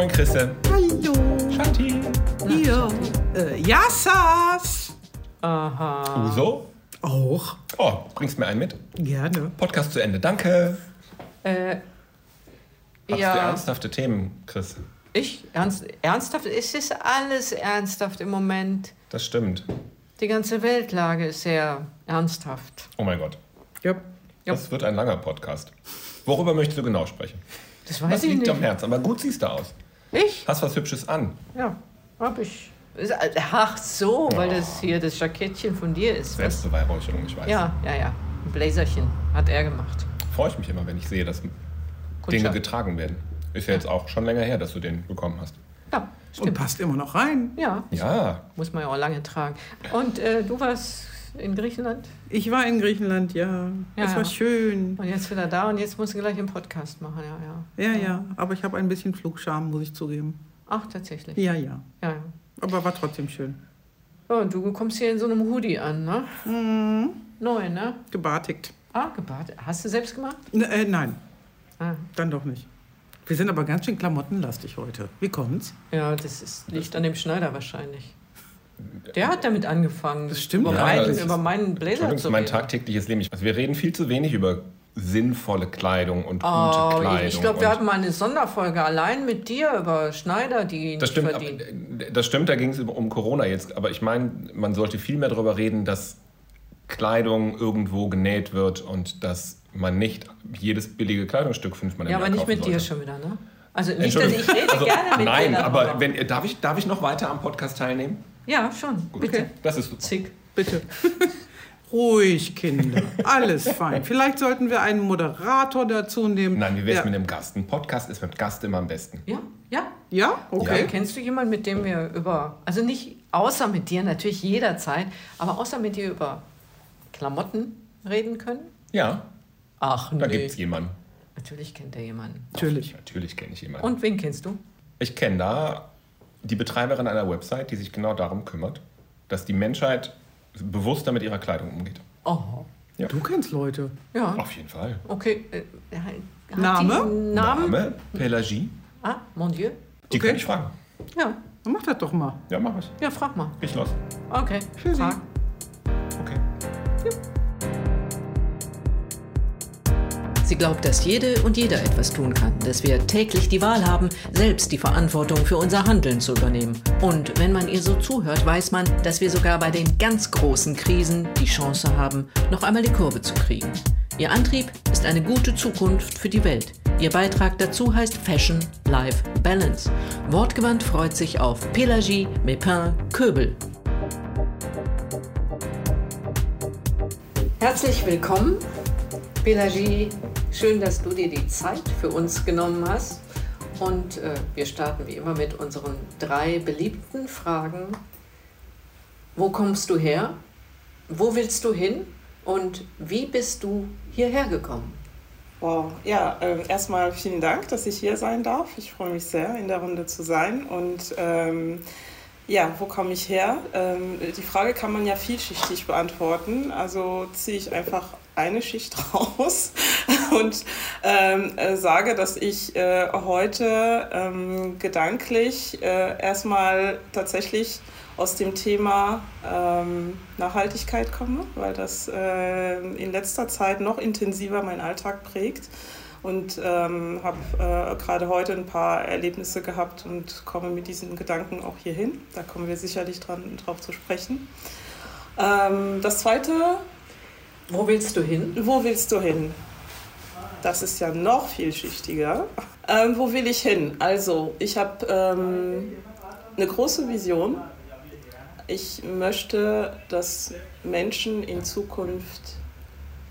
Moin Christian. Hallo. Shanti. Hier. Äh, Yassas. Aha. Uso? Auch. Oh, bringst mir einen mit? Gerne. Podcast zu Ende. Danke. Äh, Hast du ja, ernsthafte Themen, Chris? ich? Ernst, ernsthaft? Es ist alles ernsthaft im Moment. Das stimmt. Die ganze Weltlage ist sehr ernsthaft. Oh mein Gott. Ja. Ja. Das wird ein langer Podcast. Worüber möchtest du genau sprechen? Das weiß Was ich liegt nicht. am Herzen? Aber gut siehst du aus. Ich? Hast was Hübsches an. Ja, hab ich. Ist- Ach so, weil das hier das Jackettchen von dir ist. Was? Selbstbeweihräucherung, ich weiß. Ja, ja, ja. Ein Bläserchen hat er gemacht. Freue ich mich immer, wenn ich sehe, dass Dinge Kundschaft. getragen werden. Ist ja jetzt auch schon länger her, dass du den bekommen hast. Ja, Und stimmt. passt immer noch rein. Ja, Ja, muss man ja auch lange tragen. Und äh, du warst in Griechenland Ich war in Griechenland, ja. Ja, es war ja. schön. und jetzt wieder da und jetzt musst du gleich einen Podcast machen. Ja, ja. Ja, ja. Aber ich habe ein bisschen Flugscham, muss ich zugeben. Ach, tatsächlich. Ja, ja. Ja, ja. Aber war trotzdem schön. Ja, und du kommst hier in so einem Hoodie an, ne? Mhm. Neu, ne? Gebartigt. Ah, gebadet. Hast du selbst gemacht? N äh, nein, Ah. dann doch nicht. Wir sind aber ganz schön klamottenlastig heute. Wie kommt's? Ja, das ist, liegt an dem Schneider wahrscheinlich. Der hat damit angefangen, Das stimmt, über, ja, meinen, über meinen Blazer zu ist mein reden. tagtägliches Leben. Also wir reden viel zu wenig über sinnvolle Kleidung und gute Oh, Kleidung. ich glaube, wir hatten mal eine Sonderfolge allein mit dir über Schneider, die Das nicht stimmt, verdienen. aber, das stimmt, da ging es um Corona jetzt. Aber ich meine, man sollte viel mehr darüber reden, dass Kleidung irgendwo genäht wird und dass man nicht jedes billige Kleidungsstück fünfmal im Ja, Jahr aber nicht mit dir sollte. schon wieder, ne? Also nicht, dass ich rede Also, gerne mit Nein, dir. aber wenn, darf, ich, darf ich noch weiter am Podcast teilnehmen? Ja, schon. Bitte. Das ist super. Zick. Bitte. Ruhig, Kinder. Alles fein. Vielleicht sollten wir einen Moderator dazu nehmen. Nein, wie wär's ja. mit einem Gast? Ein Podcast ist mit Gast immer am besten. Ja, ja. Ja? Okay. Okay. Kennst du jemanden, mit dem wir über, also nicht außer mit dir, natürlich jederzeit, aber außer mit dir über Klamotten reden können? Ja, Ach, da nee. gibt's jemanden. Natürlich kennt er jemanden. Natürlich. Natürlich kenne ich jemanden. Und wen kennst du? Ich kenne da die Betreiberin einer Website, die sich genau darum kümmert, dass die Menschheit bewusster mit ihrer Kleidung umgeht. Oh, Du kennst Leute. ja. Auf jeden Fall. Okay. äh, hat Name? Namen? Name? Pelagie? Ah, mon Dieu. Die Okay. könnte ich fragen. Ja, Dann mach das doch mal. Ja, mach ich. ja, frag mal. Ich los. Okay. Tschüssi. Frag. Sie glaubt, dass jede und jeder etwas tun kann, dass wir täglich die Wahl haben, selbst die Verantwortung für unser Handeln zu übernehmen. Und wenn man ihr so zuhört, weiß man, dass wir sogar bei den ganz großen Krisen die Chance haben, noch einmal die Kurve zu kriegen. Ihr Antrieb ist eine gute Zukunft für die Welt. Ihr Beitrag dazu heißt Fashion Life Balance. Wortgewandt freut sich auf Pelagie Mepin Köbel. Herzlich willkommen, Pelagie. Schön, dass du dir die Zeit für uns genommen hast. Und äh, wir starten wie immer mit unseren drei beliebten Fragen. Wo kommst du her? Wo willst du hin? Und wie bist du hierher gekommen? Wow, ja, ähm, erstmal vielen Dank, dass ich hier sein darf. Ich freue mich sehr, in der Runde zu sein. Und ähm, ja, wo komme ich her? Ähm, die Frage kann man ja vielschichtig beantworten. Also ziehe ich einfach eine Schicht raus und ähm, äh, sage, dass ich äh, heute ähm, gedanklich äh, erstmal tatsächlich aus dem Thema ähm, Nachhaltigkeit komme, weil das äh, in letzter Zeit noch intensiver meinen Alltag prägt. Und ähm, habe äh, gerade heute ein paar Erlebnisse gehabt und komme mit diesen Gedanken auch hierhin. Da kommen wir sicherlich dran, drauf zu sprechen. Ähm, das zweite, Wo willst du hin? wo willst du hin? Das ist ja noch vielschichtiger. Ähm, wo will ich hin? Also, ich habe ähm, eine große Vision. Ich möchte, dass Menschen in Zukunft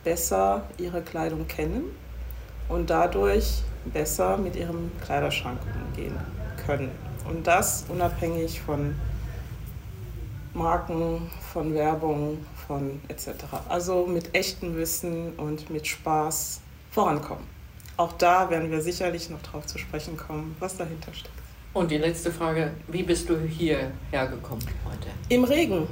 besser ihre Kleidung kennen und dadurch besser mit ihrem Kleiderschrank umgehen können. Und das unabhängig von Marken, von Werbung, von etc. Also mit echtem Wissen und mit Spaß vorankommen. Auch da werden wir sicherlich noch drauf zu sprechen kommen, was dahinter steckt. Und die letzte Frage, wie bist du hierher gekommen heute? Im Regen.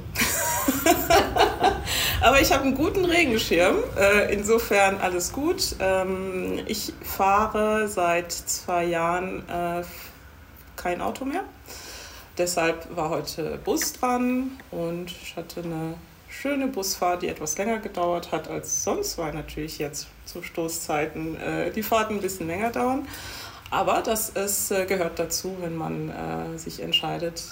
Aber ich habe einen guten Regenschirm, äh, insofern alles gut. Ähm, ich fahre seit zwei Jahren äh, kein Auto mehr. Deshalb war heute Bus dran und ich hatte eine schöne Busfahrt, die etwas länger gedauert hat als sonst, weil natürlich jetzt zu Stoßzeiten äh, die Fahrten ein bisschen länger dauern. Aber das ist, äh, gehört dazu, wenn man äh, sich entscheidet,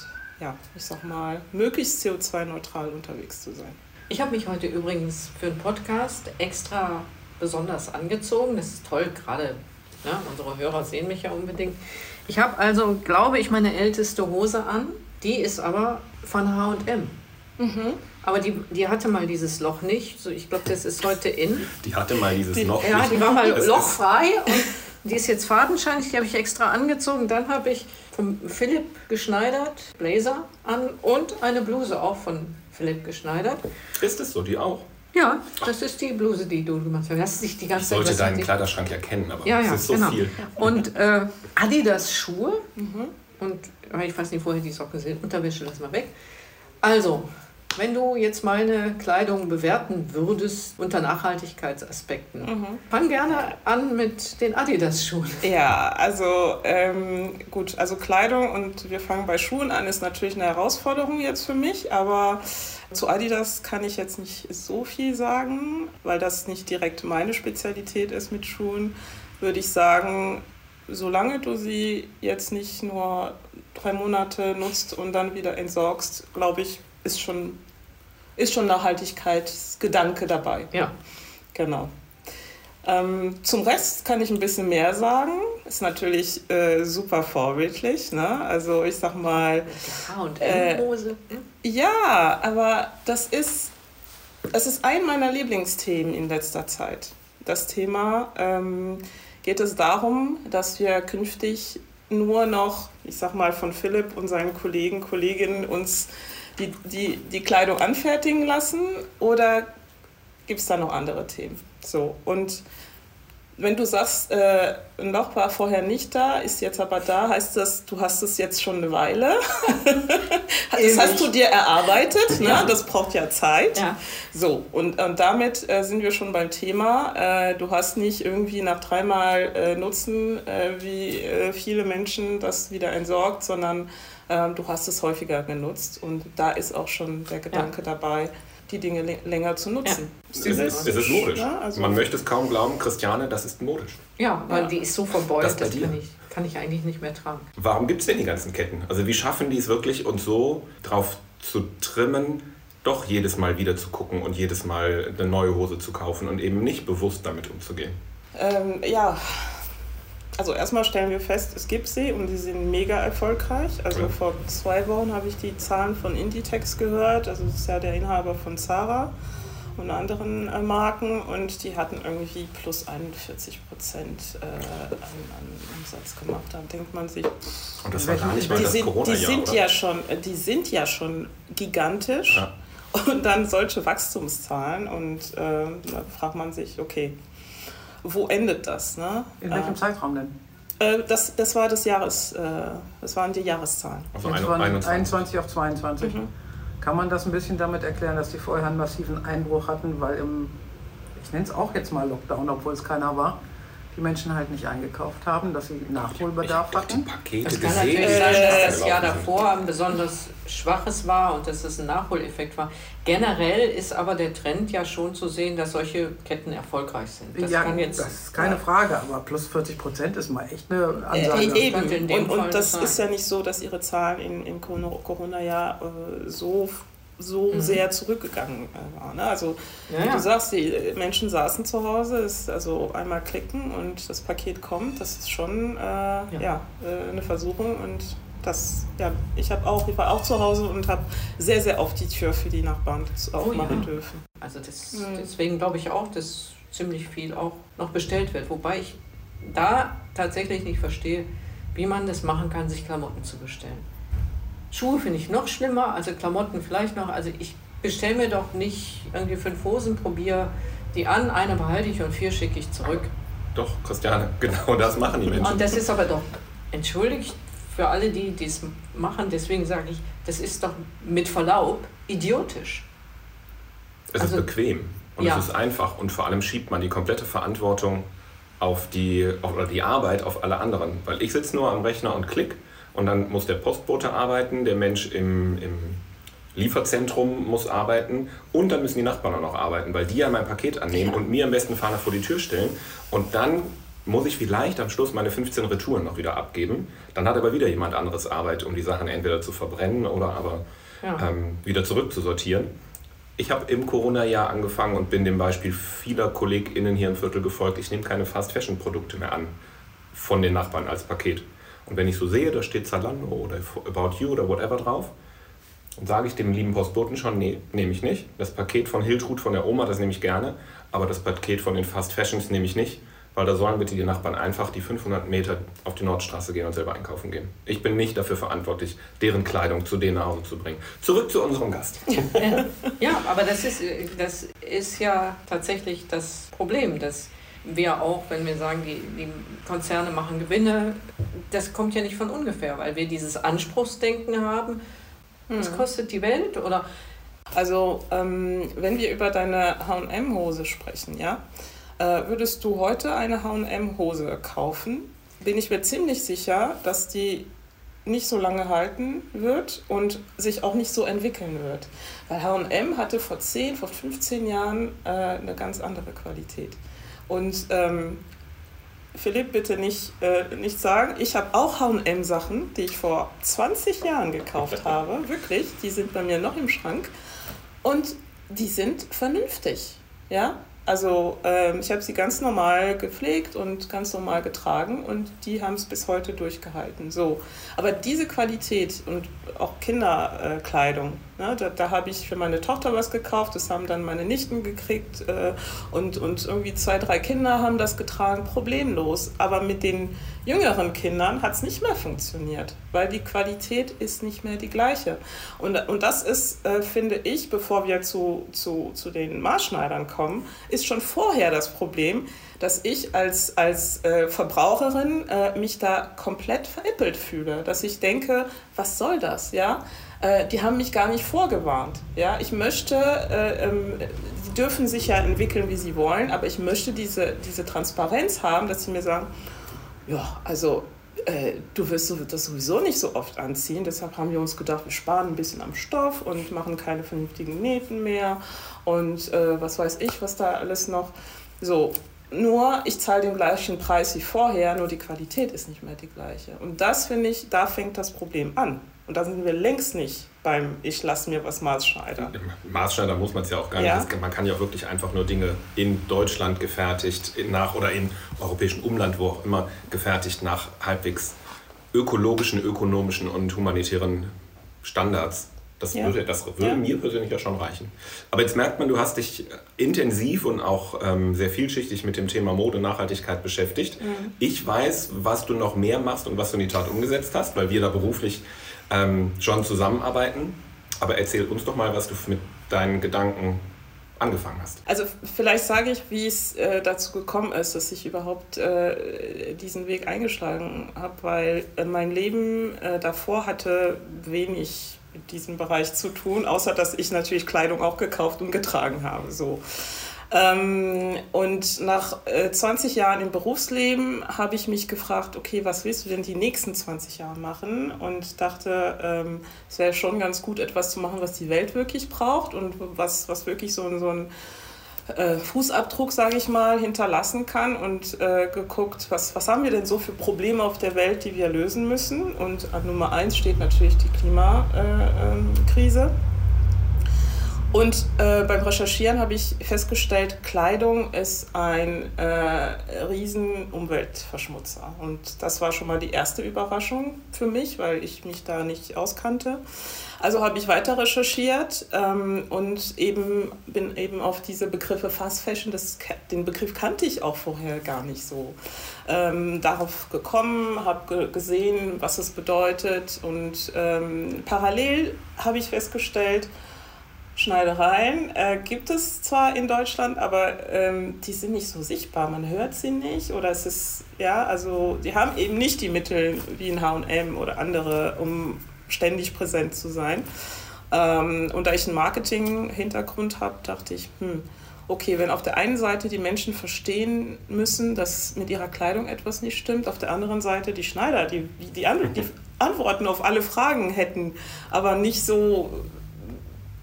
ja, ich sag mal, möglichst CO2-neutral unterwegs zu sein. Ich habe mich heute übrigens für einen Podcast extra besonders angezogen. Das ist toll, gerade ne, unsere Hörer sehen mich ja unbedingt. Ich habe also, glaube ich, meine älteste Hose an. Die ist aber von HM. Mhm. Aber die, die hatte mal dieses Loch nicht. So, ich glaube, das ist heute in. Die hatte mal dieses Loch ja, nicht. Ja, die war mal lochfrei. Und die ist jetzt fadenscheinig, die habe ich extra angezogen. Dann habe ich von Philipp geschneidert, Blazer an und eine Bluse auch von Philipp geschneidert. Ist es so, die auch? Ja, das ist die Bluse, die du gemacht hast. hast dich die ganze ich sollte Zeit, deinen Kleiderschrank erkennen, aber ja, ja, es ist so genau. viel. Und äh, Adidas Schuhe mhm. und ich weiß nicht, woher die Socken sind. Unterwäsche lassen wir weg. Also, wenn du jetzt meine Kleidung bewerten würdest unter Nachhaltigkeitsaspekten, mhm. fang gerne an mit den Adidas-Schuhen. Ja, also ähm, gut, also Kleidung und wir fangen bei Schuhen an, ist natürlich eine Herausforderung jetzt für mich, aber zu Adidas kann ich jetzt nicht so viel sagen, weil das nicht direkt meine Spezialität ist mit Schuhen, würde ich sagen, solange du sie jetzt nicht nur drei Monate nutzt und dann wieder entsorgst, glaube ich, ist schon ist schon Nachhaltigkeitsgedanke dabei. Ja. Genau. Ähm, zum Rest kann ich ein bisschen mehr sagen. Ist natürlich äh, super vorbildlich. Ne? Also ich sag mal. H&M-Hose. Äh, ja, aber das ist, es ist ein meiner Lieblingsthemen in letzter Zeit. Das Thema ähm, geht es darum, dass wir künftig nur noch, ich sag mal, von Philipp und seinen Kollegen, Kolleginnen uns die, die, die Kleidung anfertigen lassen oder gibt es da noch andere Themen? So, und wenn du sagst, äh, ein Loch war vorher nicht da, ist jetzt aber da, heißt das, du hast es jetzt schon eine Weile. das hast du dir erarbeitet, ne? Ja. das braucht ja Zeit. Ja. So, und, und damit äh, sind wir schon beim Thema. Äh, du hast nicht irgendwie nach dreimal äh, Nutzen, äh, wie äh, viele Menschen das wieder entsorgt, sondern ähm, du hast es häufiger genutzt und da ist auch schon der Gedanke ja. dabei, die Dinge länger zu nutzen. Ja. Es, ist, es ist modisch. Ja, also Man möchte es kaum glauben, Christiane, das ist modisch. Ja, weil ja. die ist so verbeult, das, das kann, ich, kann ich eigentlich nicht mehr tragen. Warum gibt es denn die ganzen Ketten? Also wie schaffen die es wirklich, uns so drauf zu trimmen, doch jedes Mal wieder zu gucken und jedes Mal eine neue Hose zu kaufen und eben nicht bewusst damit umzugehen? Ähm, ja, also erstmal stellen wir fest, es gibt sie und die sind mega erfolgreich. Also ja. vor zwei Wochen habe ich die Zahlen von Inditex gehört. Also das ist ja der Inhaber von Zara und anderen äh, Marken und die hatten irgendwie plus 41 Prozent äh, an, an, Umsatz gemacht. Da denkt man sich, und das war gar nicht mal die das sind, corona die sind ja schon, äh, die sind ja schon gigantisch. Ja. Und dann solche Wachstumszahlen und äh, da fragt man sich, okay, wo endet das? Ne? In welchem äh, Zeitraum denn? Äh, das, das war das Jahres, äh, das waren die Jahreszahlen. Also Jetzt von 21. 21 auf 22. Mhm. Kann man das ein bisschen damit erklären, dass die vorher einen massiven Einbruch hatten, weil im, ich nenne es auch jetzt mal Lockdown, obwohl es keiner war, die Menschen halt nicht eingekauft haben, dass sie Nachholbedarf ich hatten. Die Pakete das kann natürlich sein, dass das Jahr davor ein besonders schwaches war und dass es ein Nachholeffekt war. Generell ist aber der Trend ja schon zu sehen, dass solche Ketten erfolgreich sind. Das, ja, kann jetzt, das ist keine ja. Frage, aber plus 40 Prozent ist mal echt eine Ansage. Äh, eben. Und, und das ist ja nicht so, dass ihre Zahlen im, im Corona-Jahr äh, so so mhm. sehr zurückgegangen äh, war. Ne? Also ja, wie du sagst, die Menschen saßen zu Hause, ist also einmal klicken und das Paket kommt, das ist schon äh, ja. ja äh, eine Versuchung und das, ja, ich habe auch, ich war auch zu Hause und habe sehr, sehr oft die Tür für die Nachbarn aufmachen oh, ja. dürfen. Also das, mhm. deswegen glaube ich auch, dass ziemlich viel auch noch bestellt wird. Wobei ich da tatsächlich nicht verstehe, wie man das machen kann, sich Klamotten zu bestellen. Schuhe finde ich noch schlimmer, also Klamotten vielleicht noch. Also ich bestelle mir doch nicht irgendwie fünf Hosen, probiere die an, eine behalte ich und vier schicke ich zurück. Doch, Christiane, genau das machen die Menschen. Und das ist aber doch, entschuldigt für alle, die dies machen, deswegen sage ich, das ist doch mit Verlaub idiotisch. Es also, ist bequem und ja. es ist einfach und vor allem schiebt man die komplette Verantwortung auf die, oder die Arbeit auf alle anderen. Weil ich sitze nur am Rechner und klick und dann muss der Postbote arbeiten, der Mensch im, im Lieferzentrum muss arbeiten und dann müssen die Nachbarn auch noch arbeiten, weil die ja mein Paket annehmen ja. und mir am besten Fahner vor die Tür stellen. Und dann muss ich vielleicht am Schluss meine 15 Retouren noch wieder abgeben. Dann hat aber wieder jemand anderes Arbeit, um die Sachen entweder zu verbrennen oder aber ja. ähm, wieder zurückzusortieren. Ich habe im Corona-Jahr angefangen und bin dem Beispiel vieler KollegInnen hier im Viertel gefolgt. Ich nehme keine Fast-Fashion-Produkte mehr an von den Nachbarn als Paket. Und wenn ich so sehe, da steht Zalando oder About You oder whatever drauf, dann sage ich dem lieben Postboten schon, nee, nehme ich nicht. Das Paket von Hiltrud von der Oma, das nehme ich gerne, aber das Paket von den Fast Fashions nehme ich nicht weil da sollen bitte die Nachbarn einfach die 500 Meter auf die Nordstraße gehen und selber einkaufen gehen. Ich bin nicht dafür verantwortlich, deren Kleidung zu denen nach Hause zu bringen. Zurück zu unserem Gast. ja, aber das ist, das ist ja tatsächlich das Problem, dass wir auch, wenn wir sagen, die, die Konzerne machen Gewinne, das kommt ja nicht von ungefähr, weil wir dieses Anspruchsdenken haben. Was hm. kostet die Welt? Oder also, ähm, wenn wir über deine HM-Hose sprechen, ja, äh, würdest du heute eine HM-Hose kaufen, bin ich mir ziemlich sicher, dass die nicht so lange halten wird und sich auch nicht so entwickeln wird. Weil HM hatte vor 10, vor 15 Jahren äh, eine ganz andere Qualität. Und ähm, Philipp, bitte nicht, äh, nicht sagen, ich habe auch HM-Sachen, die ich vor 20 Jahren gekauft habe. Wirklich, die sind bei mir noch im Schrank. Und die sind vernünftig. Ja, also ähm, ich habe sie ganz normal gepflegt und ganz normal getragen und die haben es bis heute durchgehalten. So, aber diese Qualität und auch Kinderkleidung, ne, da, da habe ich für meine Tochter was gekauft, das haben dann meine Nichten gekriegt äh, und, und irgendwie zwei, drei Kinder haben das getragen, problemlos. Aber mit den jüngeren Kindern hat es nicht mehr funktioniert, weil die Qualität ist nicht mehr die gleiche. Und, und das ist, äh, finde ich, bevor wir zu, zu, zu den Maßschneidern kommen, ist schon vorher das Problem, dass ich als, als äh, Verbraucherin äh, mich da komplett veräppelt fühle. Dass ich denke, was soll das? Ja? Äh, die haben mich gar nicht vorgewarnt. Ja? Ich möchte, äh, ähm, die dürfen sich ja entwickeln, wie sie wollen, aber ich möchte diese, diese Transparenz haben, dass sie mir sagen, ja, also äh, du wirst das sowieso nicht so oft anziehen. Deshalb haben wir uns gedacht, wir sparen ein bisschen am Stoff und machen keine vernünftigen Nähten mehr und äh, was weiß ich, was da alles noch. So, nur ich zahle den gleichen Preis wie vorher, nur die Qualität ist nicht mehr die gleiche. Und das finde ich, da fängt das Problem an. Und da sind wir längst nicht beim Ich lasse mir was Maßschneidern. Maßschneider muss man es ja auch gar ja? nicht. Man kann ja wirklich einfach nur Dinge in Deutschland gefertigt nach oder in europäischem Umland, wo auch immer, gefertigt nach halbwegs ökologischen, ökonomischen und humanitären Standards das ja. würde, das würde ja. mir persönlich ja schon reichen. Aber jetzt merkt man, du hast dich intensiv und auch ähm, sehr vielschichtig mit dem Thema Mode, Nachhaltigkeit beschäftigt. Mhm. Ich weiß, was du noch mehr machst und was du in die Tat umgesetzt hast, weil wir da beruflich ähm, schon zusammenarbeiten. Aber erzähl uns doch mal, was du mit deinen Gedanken angefangen hast. Also vielleicht sage ich, wie es äh, dazu gekommen ist, dass ich überhaupt äh, diesen Weg eingeschlagen habe, weil äh, mein Leben äh, davor hatte wenig mit diesem Bereich zu tun, außer dass ich natürlich Kleidung auch gekauft und getragen habe. So. Ähm, und nach äh, 20 Jahren im Berufsleben habe ich mich gefragt, okay, was willst du denn die nächsten 20 Jahre machen? Und dachte, ähm, es wäre schon ganz gut, etwas zu machen, was die Welt wirklich braucht und was, was wirklich so, so ein äh, Fußabdruck, sage ich mal, hinterlassen kann und äh, geguckt, was, was haben wir denn so für Probleme auf der Welt, die wir lösen müssen. Und an Nummer eins steht natürlich die Klimakrise. Und äh, beim Recherchieren habe ich festgestellt, Kleidung ist ein äh, riesen Umweltverschmutzer. Und das war schon mal die erste Überraschung für mich, weil ich mich da nicht auskannte. Also habe ich weiter recherchiert ähm, und eben bin eben auf diese Begriffe Fast Fashion, das, den Begriff kannte ich auch vorher gar nicht so, ähm, darauf gekommen, habe gesehen, was es bedeutet und ähm, parallel habe ich festgestellt, Schneidereien äh, gibt es zwar in Deutschland, aber ähm, die sind nicht so sichtbar. Man hört sie nicht oder es ist, ja, also die haben eben nicht die Mittel wie ein HM oder andere, um ständig präsent zu sein. Ähm, und da ich einen Marketing-Hintergrund habe, dachte ich, hm, okay, wenn auf der einen Seite die Menschen verstehen müssen, dass mit ihrer Kleidung etwas nicht stimmt, auf der anderen Seite die Schneider, die, die, die Antworten auf alle Fragen hätten, aber nicht so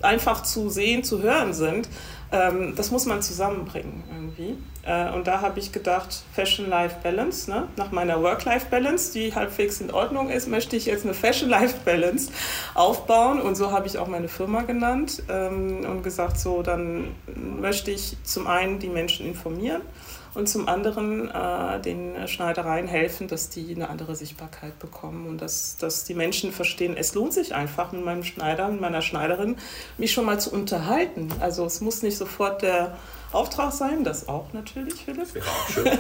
einfach zu sehen, zu hören sind, ähm, das muss man zusammenbringen irgendwie. Äh, und da habe ich gedacht, Fashion-Life-Balance, ne? nach meiner Work-Life-Balance, die halbwegs in Ordnung ist, möchte ich jetzt eine Fashion-Life-Balance aufbauen. Und so habe ich auch meine Firma genannt ähm, und gesagt, so dann möchte ich zum einen die Menschen informieren und zum anderen äh, den Schneidereien helfen, dass die eine andere Sichtbarkeit bekommen und dass, dass die Menschen verstehen, es lohnt sich einfach mit meinem Schneider, mit meiner Schneiderin, mich schon mal zu unterhalten. Also es muss nicht sofort der Auftrag sein, das auch natürlich, Philipp. Das wäre auch schön.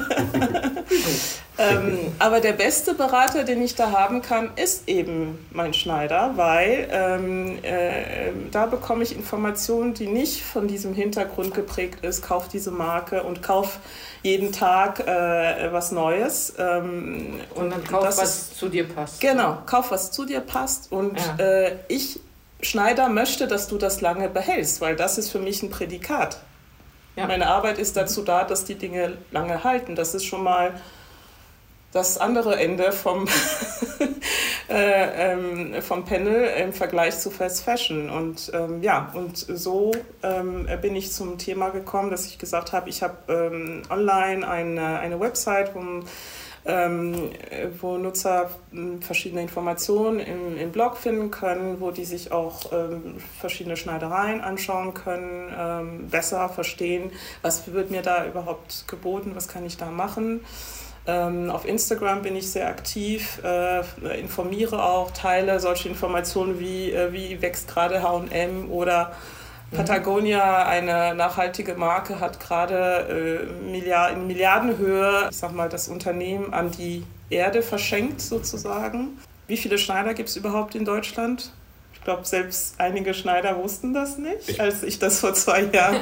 ähm, aber der beste Berater, den ich da haben kann, ist eben mein Schneider, weil ähm, äh, da bekomme ich Informationen, die nicht von diesem Hintergrund geprägt ist, kauf diese Marke und kauf jeden Tag äh, was Neues. Ähm, und dann kauf, was ist, zu dir passt. Genau, kauf, was zu dir passt. Und ja. äh, ich, Schneider, möchte, dass du das lange behältst, weil das ist für mich ein Prädikat. Ja. Meine Arbeit ist dazu da, dass die Dinge lange halten. Das ist schon mal das andere Ende vom, äh, ähm, vom Panel im Vergleich zu Fast Fashion. Und ähm, ja, und so ähm, bin ich zum Thema gekommen, dass ich gesagt habe, ich habe ähm, online eine, eine Website, wo, ähm, wo Nutzer hm, verschiedene Informationen im, im Blog finden können, wo die sich auch ähm, verschiedene Schneidereien anschauen können, besser verstehen, was wird mir da überhaupt geboten, was kann ich da machen. Ähm, auf Instagram bin ich sehr aktiv, äh, informiere auch, teile solche Informationen wie, äh, wie wächst gerade HM oder. Patagonia, eine nachhaltige Marke, hat gerade äh, in Milliardenhöhe, ich sag mal, das Unternehmen an die Erde verschenkt sozusagen. Wie viele Schneider gibt es überhaupt in Deutschland? Ich glaube, selbst einige Schneider wussten das nicht, ich, als ich das vor zwei Jahren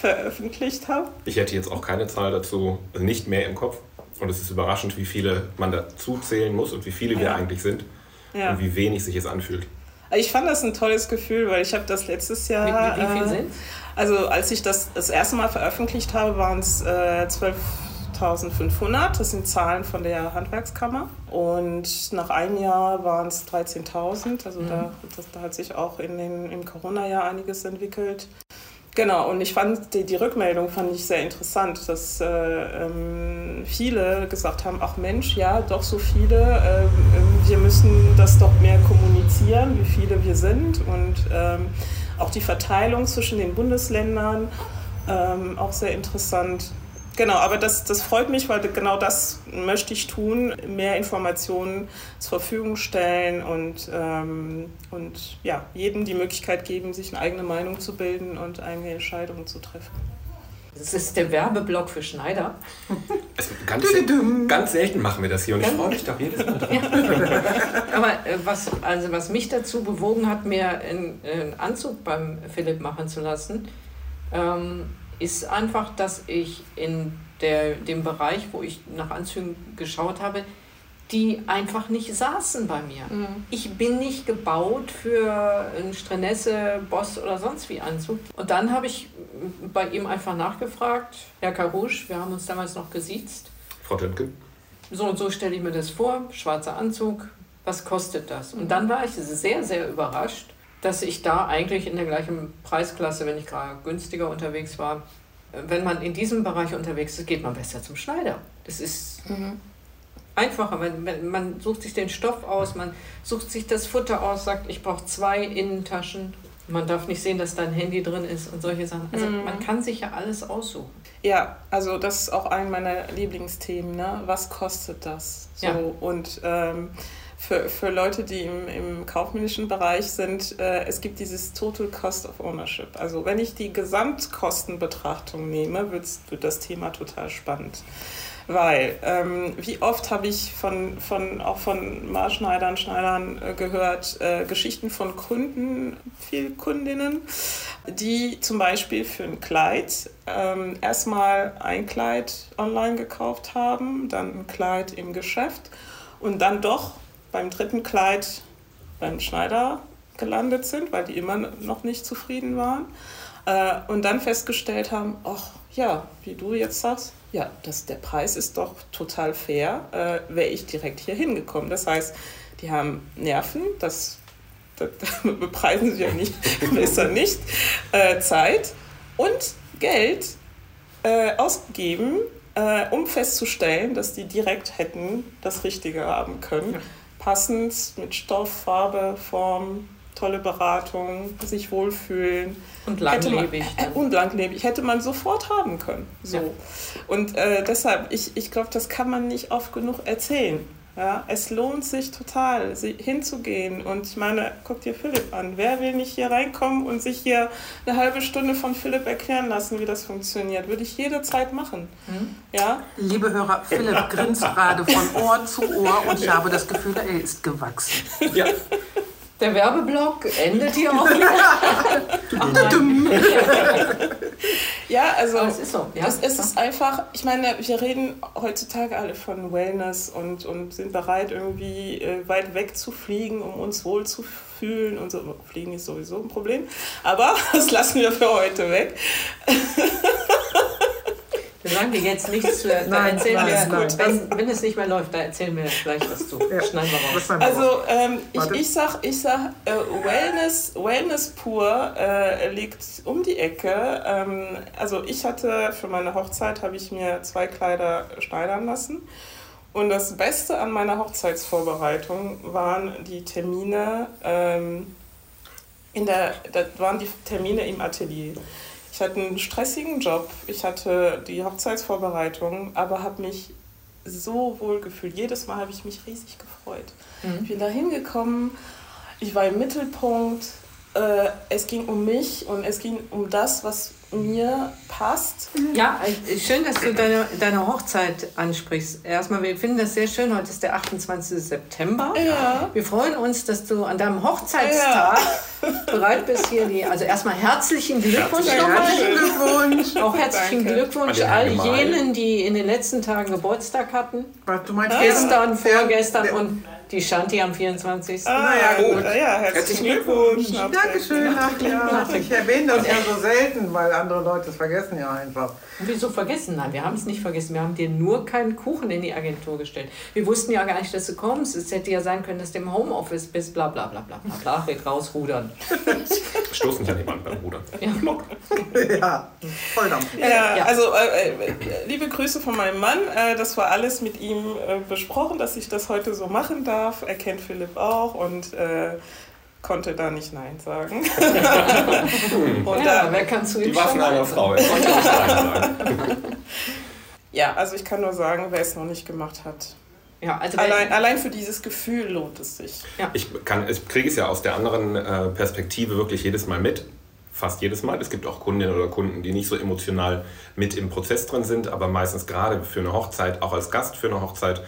veröffentlicht habe. Ich hätte jetzt auch keine Zahl dazu, nicht mehr im Kopf. Und es ist überraschend, wie viele man dazu zählen muss und wie viele ja. wir eigentlich sind ja. und wie wenig sich es anfühlt. Ich fand das ein tolles Gefühl, weil ich habe das letztes Jahr. Wie, wie, wie viel äh, sind Also als ich das das erste Mal veröffentlicht habe, waren es äh, 12.500. Das sind Zahlen von der Handwerkskammer. Und nach einem Jahr waren es 13.000. Also mhm. da, das, da hat sich auch in den, im Corona-Jahr einiges entwickelt. Genau, und ich fand die, die Rückmeldung fand ich sehr interessant, dass äh, ähm, viele gesagt haben, ach Mensch, ja, doch so viele, äh, wir müssen das doch mehr kommunizieren, wie viele wir sind und ähm, auch die Verteilung zwischen den Bundesländern, ähm, auch sehr interessant. Genau, aber das, das freut mich, weil genau das möchte ich tun, mehr Informationen zur Verfügung stellen und, ähm, und ja, jedem die Möglichkeit geben, sich eine eigene Meinung zu bilden und eigene Entscheidungen zu treffen. Das ist der Werbeblock für Schneider. ganz, ganz, selten machen wir das hier und ich freue mich doch jedes Mal drauf. Aber äh, was, also was mich dazu bewogen hat, mir einen, einen Anzug beim Philipp machen zu lassen, ähm, ist einfach, dass ich in der, dem Bereich, wo ich nach Anzügen geschaut habe, die einfach nicht saßen bei mir. Mhm. Ich bin nicht gebaut für einen Strenesse, Boss oder sonst wie Anzug. Und dann habe ich bei ihm einfach nachgefragt, Herr Karouche, wir haben uns damals noch gesiezt. Frau Tönke. So und so stelle ich mir das vor, schwarzer Anzug, was kostet das? Und dann war ich sehr, sehr überrascht, dass ich da eigentlich in der gleichen Preisklasse, wenn ich gerade günstiger unterwegs war, wenn man in diesem Bereich unterwegs ist, geht man besser zum Schneider. Das ist mhm. einfacher. Man, man sucht sich den Stoff aus, man sucht sich das Futter aus, sagt, ich brauche zwei Innentaschen Man darf nicht sehen, dass da ein Handy drin ist und solche Sachen. Also mhm. man kann sich ja alles aussuchen. Ja, also das ist auch ein meiner Lieblingsthemen. Ne? Was kostet das? So, ja. Und ähm, für, für Leute, die im, im kaufmännischen Bereich sind, äh, es gibt dieses Total Cost of Ownership. Also wenn ich die Gesamtkostenbetrachtung nehme, wird, das Thema total spannend. Weil, ähm, wie oft habe ich von, von, auch von Marschneidern, Schneidern äh, gehört, äh, Geschichten von Kunden, viel Kundinnen, die zum Beispiel für ein Kleid ähm, erstmal ein Kleid online gekauft haben, dann ein Kleid im Geschäft und dann doch beim dritten Kleid beim Schneider gelandet sind, weil die immer noch nicht zufrieden waren. Äh, und dann festgestellt haben, ach ja, wie du jetzt sagst, ja, das, der Preis ist doch total fair, äh, wäre ich direkt hier hingekommen. Das heißt, die haben Nerven, das, das, das bepreisen sie ja nicht, besser nicht, äh, Zeit und Geld äh, ausgegeben, äh, um festzustellen, dass die direkt hätten das Richtige haben können. Passend mit Stoff, Farbe, Form, tolle Beratung, sich wohlfühlen. Und langlebig. Man, äh, und langlebig. Hätte man sofort haben können. So. Ja. Und äh, deshalb, ich, ich glaube, das kann man nicht oft genug erzählen. Ja, es lohnt sich total, hinzugehen. Und ich meine, guck dir Philipp an. Wer will nicht hier reinkommen und sich hier eine halbe Stunde von Philipp erklären lassen, wie das funktioniert? Würde ich jederzeit machen. Mhm. Ja? Liebe Hörer, Philipp grinst gerade von Ohr zu Ohr und ich habe das Gefühl, er ist gewachsen. Ja. Der Werbeblock endet hier auch wieder. ja, also es ist so. Ja, es, es ist einfach, ich meine, wir reden heutzutage alle von Wellness und, und sind bereit, irgendwie äh, weit weg zu fliegen, um uns wohl zu fühlen und so. Fliegen ist sowieso ein Problem, aber das lassen wir für heute weg. Solange wir jetzt nichts zu da erzählen nein, wir, nein, wenn, wenn, es nicht mehr läuft, da erzählen wir gleich was zu. Ja. Schneiden wir raus. Also ähm, ich, ich sag, ich sag äh, Wellness, Wellness pur äh, liegt um die Ecke. Ähm, also ich hatte für meine Hochzeit habe ich mir zwei Kleider schneidern lassen. Und das Beste an meiner Hochzeitsvorbereitung waren die Termine ähm, in der, das waren die Termine im Atelier. Ich hatte einen stressigen Job, ich hatte die Hochzeitsvorbereitung, aber habe mich so wohl gefühlt. Jedes Mal habe ich mich riesig gefreut. Mhm. Ich bin da hingekommen, ich war im Mittelpunkt, äh, es ging um mich und es ging um das, was mir passt. Ja, schön, dass du deine, deine Hochzeit ansprichst. Erstmal, wir finden das sehr schön. Heute ist der 28. September. Ja. Wir freuen uns, dass du an deinem Hochzeitstag ja. bereit bist hier. Die, also erstmal herzlichen Glückwunsch nochmal. Herzlichen Glückwunsch. Auch herzlichen Danke. Glückwunsch all jenen, die in den letzten Tagen Geburtstag hatten. Was, du meinst gestern, vorgestern und die Shanti am 24. Ah, naja, gut. Ja, herzlichen Glückwunsch. Dankeschön. Ach, ja. Ich erwähne das ja so selten, weil andere Leute es vergessen ja einfach. Wieso vergessen? Nein, wir haben es nicht vergessen. Wir haben dir nur keinen Kuchen in die Agentur gestellt. Wir wussten ja gar nicht, dass du kommst. Es hätte ja sein können, dass du im Homeoffice bist, bla bla bla bla bla. bla. Wir rausrudern. Stoßen ja niemand beim Rudern. Ja, ja Volldampf. Ja, also äh, äh, liebe Grüße von meinem Mann. Äh, das war alles mit ihm äh, besprochen, dass ich das heute so machen darf darf. Er kennt Philipp auch und äh, konnte da nicht Nein sagen. und ja, da, wer kann zu ihm Die Waffen einer Frau, er konnte nicht Nein sagen. ja, also ich kann nur sagen, wer es noch nicht gemacht hat. Ja, also allein, allein für dieses Gefühl lohnt es sich. Ja. Ich, ich kriege es ja aus der anderen äh, Perspektive wirklich jedes Mal mit fast jedes Mal. Es gibt auch Kundinnen oder Kunden, die nicht so emotional mit im Prozess drin sind, aber meistens gerade für eine Hochzeit, auch als Gast für eine Hochzeit,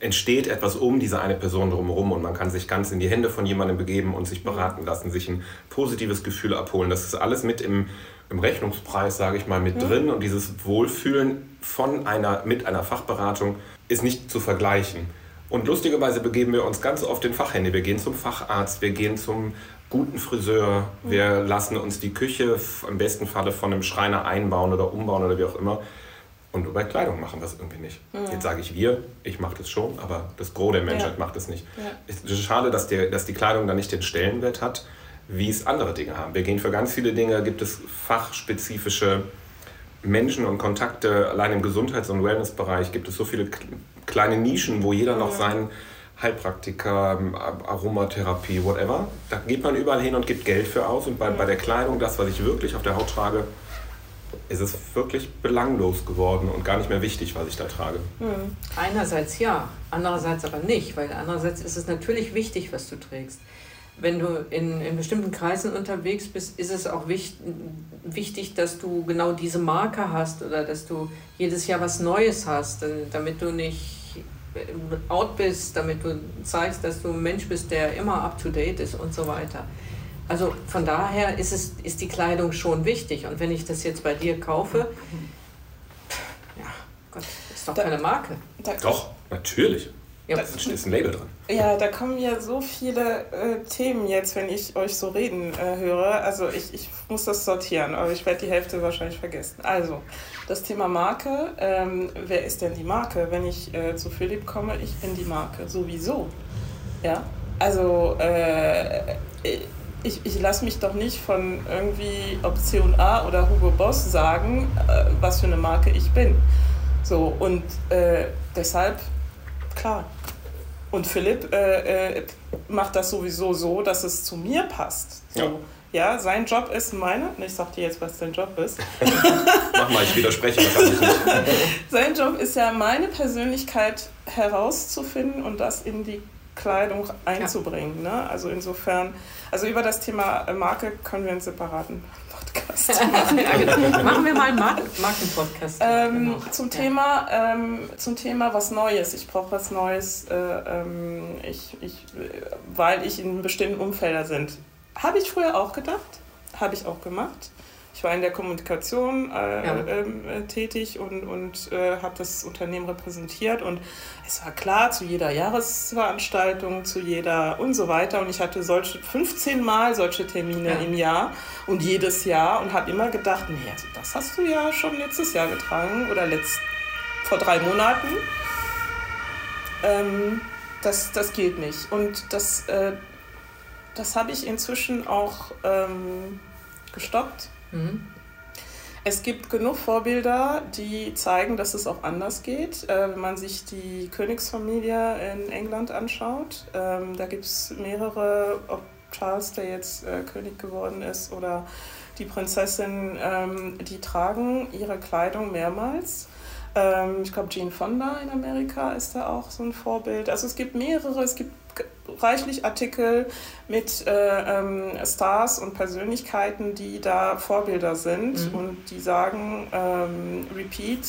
entsteht etwas um diese eine Person drumherum und man kann sich ganz in die Hände von jemandem begeben und sich beraten lassen, sich ein positives Gefühl abholen. Das ist alles mit im, im Rechnungspreis, sage ich mal, mit mhm. drin und dieses Wohlfühlen von einer, mit einer Fachberatung ist nicht zu vergleichen. Und lustigerweise begeben wir uns ganz oft in Fachhände. Wir gehen zum Facharzt, wir gehen zum guten Friseur, mhm. wir lassen uns die Küche im besten Falle von einem Schreiner einbauen oder umbauen oder wie auch immer. Und bei Kleidung machen wir es irgendwie nicht. Ja. Jetzt sage ich wir, ich mache das schon, aber das Gros der Menschheit ja. macht es nicht. Es ist schade, dass, der, dass die Kleidung da nicht den Stellenwert hat, wie es andere Dinge haben. Wir gehen für ganz viele Dinge, gibt es fachspezifische Menschen und Kontakte. Allein im Gesundheits- und Wellnessbereich gibt es so viele kleine Nischen, wo jeder noch sein Heilpraktiker, Aromatherapie, whatever. Da geht man überall hin und gibt Geld für aus. Und bei, bei der Kleidung, das, was ich wirklich auf der Haut trage, ist es wirklich belanglos geworden und gar nicht mehr wichtig, was ich da trage. Hm. Einerseits ja, andererseits aber nicht, weil andererseits ist es natürlich wichtig, was du trägst. Wenn du in, in bestimmten Kreisen unterwegs bist, ist es auch wichtig, wichtig, dass du genau diese Marke hast oder dass du jedes Jahr was Neues hast, damit du nicht out bist, damit du zeigst, dass du ein Mensch bist, der immer up-to-date ist und so weiter. Also von daher ist, es, ist die Kleidung schon wichtig. Und wenn ich das jetzt bei dir kaufe, ja, Gott, ist doch da, keine Marke. doch, natürlich. Ja, da ist ein Label dran. Ja, da kommen ja so viele äh, Themen jetzt, wenn ich euch so reden äh, höre. Also ich, ich muss das sortieren, aber ich werde die Hälfte wahrscheinlich vergessen. Also, das Thema Marke. Ähm, wer ist denn die Marke? Wenn ich äh, zu Philipp komme, ich bin die Marke. Sowieso. Ja. Also, äh, ich, ich lasse mich doch nicht von irgendwie Option A oder Hugo Boss sagen, äh, was für eine Marke ich bin. So, und äh, deshalb, klar. Und Philipp äh, äh, macht das sowieso so, dass es zu mir passt. So. Ja. Ja, sein Job ist meine, ich sag dir jetzt, was dein Job ist. Mach mal, ich widerspreche wahrscheinlich nicht. sein Job ist ja, meine Persönlichkeit herauszufinden und das in die Kleidung einzubringen. Ja. Ne? Also insofern, also über das Thema Marke können wir einen separaten Podcast machen. ja, genau. Machen wir mal einen Markenpodcast. Ähm, genau. zum, ja. Thema, ähm, zum Thema was Neues. Ich brauche was Neues, äh, ähm, ich, ich, weil ich in bestimmten Umfeldern sind. Habe ich früher auch gedacht, habe ich auch gemacht. Ich war in der Kommunikation äh, ja. Ähm, äh, tätig und, und äh, habe das Unternehmen repräsentiert. Und es war klar, zu jeder Jahresveranstaltung, zu jeder und so weiter. Und ich hatte solche 15 Mal solche Termine ja. im Jahr und jedes Jahr und habe immer gedacht, nee, also das hast du ja schon letztes Jahr getragen oder letzt, vor drei Monaten. Ähm, das, das geht nicht. Und das, äh, das habe ich inzwischen auch ähm, gestoppt Mhm. Es gibt genug Vorbilder, die zeigen, dass es auch anders geht. Äh, wenn man sich die Königsfamilie in England anschaut, ähm, da gibt es mehrere, ob Charles, der jetzt äh, König geworden ist, oder die Prinzessin, ähm, die tragen ihre Kleidung mehrmals. Ähm, ich glaube, Jean Fonda in Amerika ist da auch so ein Vorbild. Also es gibt mehrere, es gibt reichlich Artikel mit äh, ähm, Stars und Persönlichkeiten, die da Vorbilder sind mhm. und die sagen, ähm, Repeat,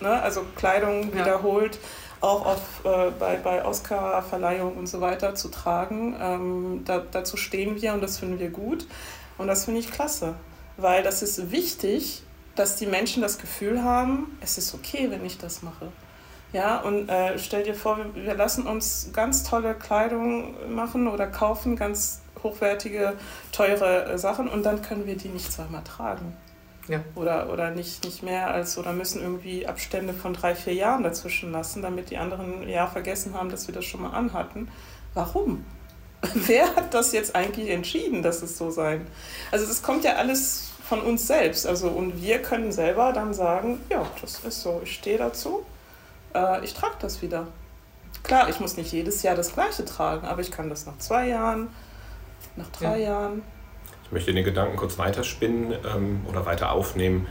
ne? also Kleidung ja. wiederholt, auch auf, äh, bei, bei Oscar-Verleihungen und so weiter zu tragen. Ähm, da, dazu stehen wir und das finden wir gut. Und das finde ich klasse, weil das ist wichtig, dass die Menschen das Gefühl haben, es ist okay, wenn ich das mache. Ja, und äh, stell dir vor, wir, wir lassen uns ganz tolle Kleidung machen oder kaufen, ganz hochwertige, teure äh, Sachen und dann können wir die nicht zweimal tragen. Ja. Oder, oder nicht, nicht mehr als, oder müssen irgendwie Abstände von drei, vier Jahren dazwischen lassen, damit die anderen ja vergessen haben, dass wir das schon mal anhatten. Warum? Wer hat das jetzt eigentlich entschieden, dass es so sein? Also das kommt ja alles von uns selbst. Also und wir können selber dann sagen, ja, das ist so, ich stehe dazu äh, ich trage das wieder. Klar, ich muss nicht jedes Jahr das gleiche tragen, aber ich kann das nach zwei Jahren, nach drei ja. Jahren. Ich möchte den Gedanken kurz weiterspinnen ähm, oder weiter aufnehmen.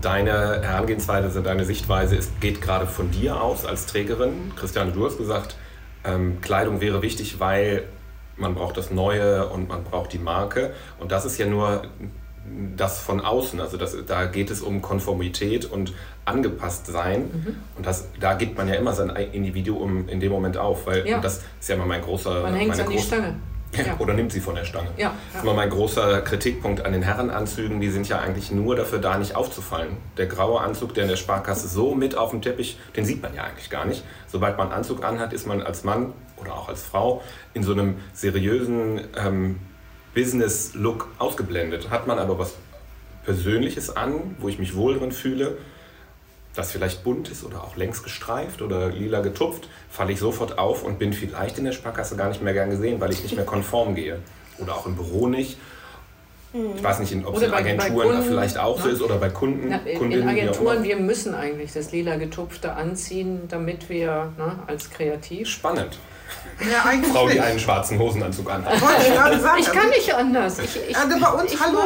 Deine Herangehensweise, deine Sichtweise ist, geht gerade von dir aus als Trägerin. Christiane, du hast gesagt, ähm, Kleidung wäre wichtig, weil man braucht das Neue und man braucht die Marke. Und das ist ja nur das von außen. Also das, da geht es um Konformität und angepasst sein. Mhm. Und das, da gibt man ja immer sein Individuum in dem Moment auf, weil ja. das ist ja immer mein großer. Man hängt an die Stange. Ja. Oder nimmt sie von der Stange. Ja, Das ist immer mein großer Kritikpunkt an den Herrenanzügen. Die sind ja eigentlich nur dafür da, nicht aufzufallen. Der graue Anzug, der in der Sparkasse so mit auf dem Teppich, den sieht man ja eigentlich gar nicht. Sobald man einen Anzug anhat, ist man als Mann oder auch als Frau in so einem seriösen ähm, Business-Look ausgeblendet. Hat man aber was Persönliches an, wo ich mich wohl drin fühle, das vielleicht bunt ist oder auch längs gestreift oder lila getupft, falle ich sofort auf und bin vielleicht in der Sparkasse gar nicht mehr gern gesehen, weil ich nicht mehr konform gehe. Oder auch im Büro nicht. Ich weiß nicht, ob es in Agenturen Kunden, vielleicht auch so ne? ist oder bei Kunden. Na, in Agenturen, wir müssen eigentlich das lila getupfte anziehen, damit wir ne, als kreativ. Spannend. Ja, eigentlich Frau, die einen schwarzen Hosenanzug an hat. Ich, kann nicht anders. Ich, ich, also bei uns Hallo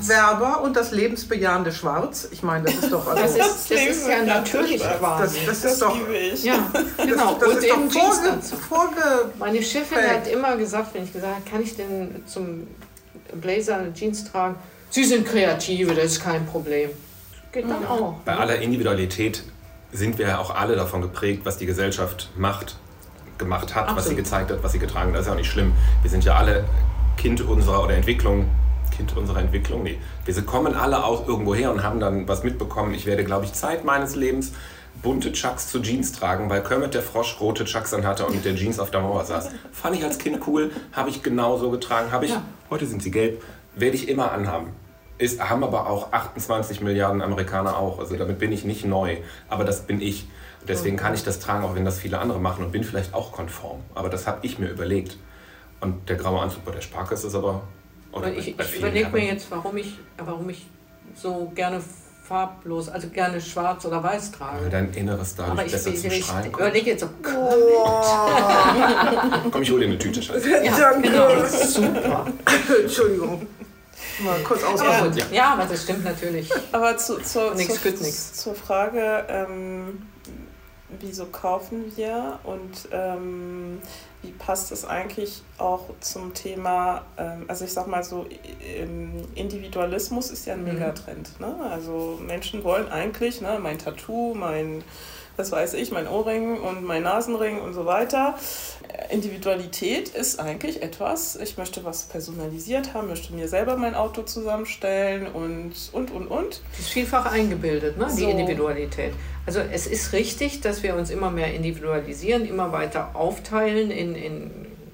Werber und das lebensbejahende Schwarz. Ich meine, das ist doch also das ist, das ist ja natürlich schwarz. Das, das, das, ist doch ja genau das, und eben vorge, vorge Meine Chefin hat immer gesagt, wenn ich gesagt habe, kann ich denn zum Blazer eine Jeans tragen? Sie sind Kreative, das ist kein Problem. Geht dann auch. Bei aller Individualität sind wir ja auch alle davon geprägt, was die Gesellschaft macht gemacht hat, Absolut. was sie gezeigt hat, was sie getragen hat. Das ist ja auch nicht schlimm. Wir sind ja alle Kind unserer oder Entwicklung. Kind unserer Entwicklung? Nee. Wir kommen alle auch irgendwo her und haben dann was mitbekommen. Ich werde, glaube ich, Zeit meines Lebens bunte Chucks zu Jeans tragen, weil Kermit der Frosch rote Chucks an hatte und mit der Jeans auf der Mauer saß. Fand ich als Kind cool, habe ich genauso getragen. Habe ich, ja. heute sind sie gelb, werde ich immer anhaben. Ist, haben aber auch 28 Milliarden Amerikaner auch. Also damit bin ich nicht neu. Aber das bin ich. Deswegen kann ich das tragen, auch wenn das viele andere machen und bin vielleicht auch konform. Aber das habe ich mir überlegt. Und der graue Anzug bei der Sparkasse ist aber. ich, ich überlege mir jetzt, warum ich, warum ich so gerne farblos, also gerne schwarz oder weiß trage. Weil dein Inneres dadurch Aber ich, besser ich, zum ich, Strahlen Ich überlege jetzt so, oh. Komm, ich hole dir eine Tüte, Scheiße. Ja, Danke. genau, super. Entschuldigung. Mal kurz ausgeholt. Ja. ja, aber das stimmt natürlich. Aber zu, zu, nix, zu, zur Frage, ähm, wieso kaufen wir und ähm, wie passt es eigentlich auch zum Thema, ähm, also ich sag mal so, Individualismus ist ja ein mhm. Megatrend. Ne? Also Menschen wollen eigentlich ne, mein Tattoo, mein das weiß ich, mein Ohrring und mein Nasenring und so weiter. Individualität ist eigentlich etwas, ich möchte was personalisiert haben, möchte mir selber mein Auto zusammenstellen und, und, und, und. Das ist vielfach eingebildet, ne? die so. Individualität. Also es ist richtig, dass wir uns immer mehr individualisieren, immer weiter aufteilen in, in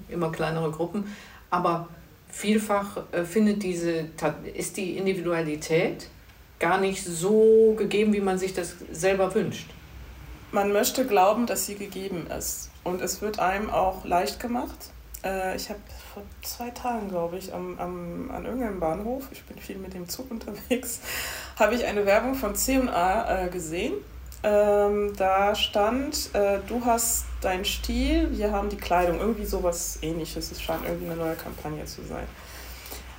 immer kleinere Gruppen, aber vielfach äh, findet diese, ist die Individualität gar nicht so gegeben, wie man sich das selber wünscht man möchte glauben, dass sie gegeben ist. Und es wird einem auch leicht gemacht. Äh, ich habe vor zwei Tagen, glaube ich, am, am, an irgendeinem Bahnhof, ich bin viel mit dem Zug unterwegs, habe ich eine Werbung von C&A äh, gesehen. Ähm, da stand, äh, du hast deinen Stil, wir haben die Kleidung, irgendwie sowas ähnliches. Es scheint irgendwie eine neue Kampagne zu sein.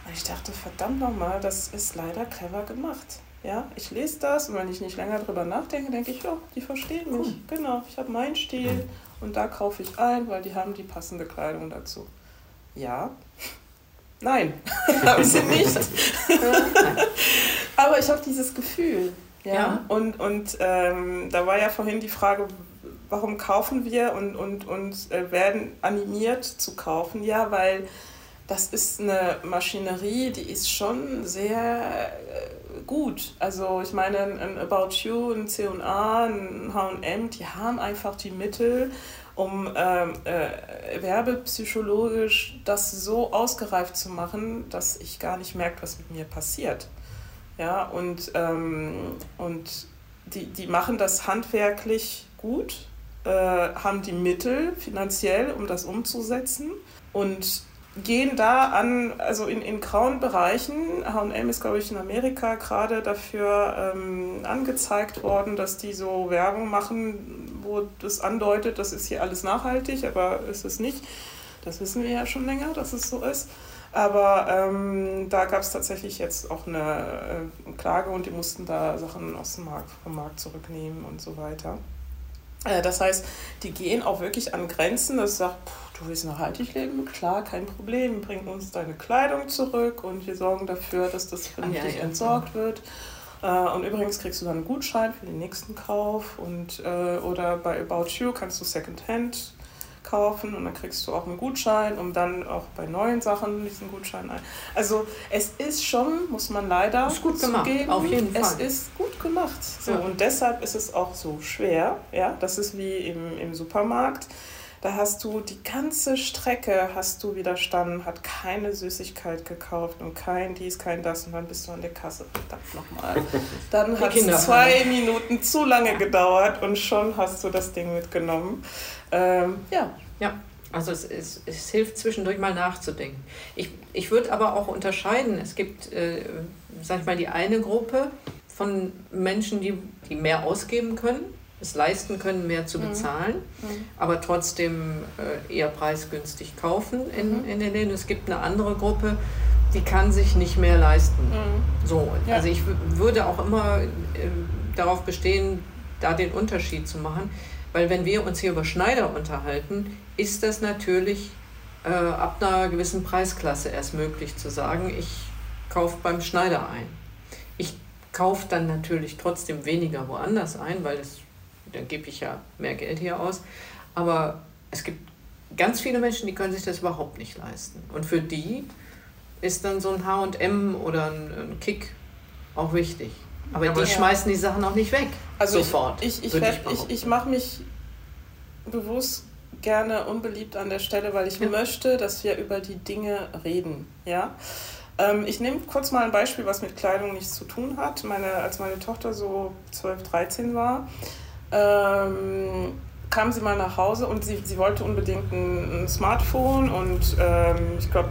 Und ich dachte, verdammt nochmal, das ist leider clever gemacht. Ja, ich lese das und wenn ich nicht länger drüber nachdenke, denke ich, ja, die verstehen mich. Cool. Genau, ich habe meinen Stil und da kaufe ich ein, weil die haben die passende Kleidung dazu. Ja, nein, habe ich sie nicht. Aber ich habe dieses Gefühl. Ja, ja. und, und ähm, da war ja vorhin die Frage, warum kaufen wir und, und, und äh, werden animiert zu kaufen? Ja, weil das ist eine Maschinerie, die ist schon sehr äh, gut. Also ich meine, ein About You, ein C&A, ein H&M, die haben einfach die Mittel, um ähm, äh, werbepsychologisch das so ausgereift zu machen, dass ich gar nicht merke, was mit mir passiert. Ja, und, ähm, und die, die machen das handwerklich gut, äh, haben die Mittel finanziell, um das umzusetzen und gehen da an, also in, in grauen Bereichen, HM ist, glaube ich, in Amerika gerade dafür ähm, angezeigt worden, dass die so Werbung machen, wo das andeutet, das ist hier alles nachhaltig, aber ist es nicht. Das wissen wir ja schon länger, dass es so ist. Aber ähm, da gab es tatsächlich jetzt auch eine äh, Klage und die mussten da Sachen aus dem Markt, vom Markt zurücknehmen und so weiter. Äh, das heißt, die gehen auch wirklich an Grenzen, dass sagt, du willst nachhaltig leben? Klar, kein Problem. Bring uns deine Kleidung zurück und wir sorgen dafür, dass das vernünftig ja, ja, entsorgt ja. wird. Äh, und übrigens kriegst du dann einen Gutschein für den nächsten Kauf und äh, oder bei About You kannst du Secondhand kaufen und dann kriegst du auch einen Gutschein, um dann auch bei neuen Sachen diesen Gutschein ein. Also es ist schon, muss man leider ist gut gemacht, zugeben, auf jeden Fall. Es ist gut gemacht. So. Und deshalb ist es auch so schwer. Ja, das ist wie im, im Supermarkt. Da hast du die ganze Strecke hast du widerstanden, hat keine Süßigkeit gekauft und kein dies, kein das und dann bist du an der Kasse. Verdammt nochmal. Dann hat es zwei Minuten zu lange gedauert und schon hast du das Ding mitgenommen. Ähm, ja. Ja. Also es, es, es hilft zwischendurch mal nachzudenken. Ich, ich würde aber auch unterscheiden. Es gibt, äh, sag ich mal, die eine Gruppe von Menschen, die, die mehr ausgeben können, es leisten können, mehr zu mhm. bezahlen, mhm. aber trotzdem äh, eher preisgünstig kaufen in, mhm. in den Läden. Es gibt eine andere Gruppe, die kann sich nicht mehr leisten. Mhm. So, ja. also ich würde auch immer äh, darauf bestehen, da den Unterschied zu machen. Weil wenn wir uns hier über Schneider unterhalten, ist das natürlich äh, ab einer gewissen Preisklasse erst möglich zu sagen, ich kaufe beim Schneider ein. Ich kaufe dann natürlich trotzdem weniger woanders ein, weil es, dann gebe ich ja mehr Geld hier aus. Aber es gibt ganz viele Menschen, die können sich das überhaupt nicht leisten. Und für die ist dann so ein HM oder ein, Kick auch wichtig. Aber, ja, die ja. schmeißen die Sachen auch nicht weg. Also sofort. Ich, ich, ich, ich, ich mache mich bewusst gerne unbeliebt an der Stelle, weil ich ja. möchte, dass wir über die Dinge reden. Ja? Ähm, ich nehme kurz mal ein Beispiel, was mit Kleidung nichts zu tun hat. Meine, als meine Tochter so 12, 13 war, ähm, kam sie mal nach Hause und sie, sie wollte unbedingt ein, ein Smartphone und ähm, ich glaube,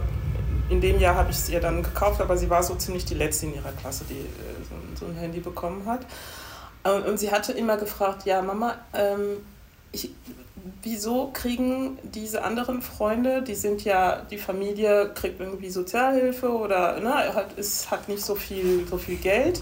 in dem Jahr habe ich es ihr dann gekauft, aber sie war so ziemlich die letzte in ihrer Klasse, die äh, so, so, ein Handy bekommen hat. Und, und, sie hatte immer gefragt, ja Mama, ähm, ich, wieso kriegen diese anderen Freunde, die sind ja, die Familie kriegt irgendwie Sozialhilfe oder ne, hat, ist, hat nicht so viel, so viel Geld.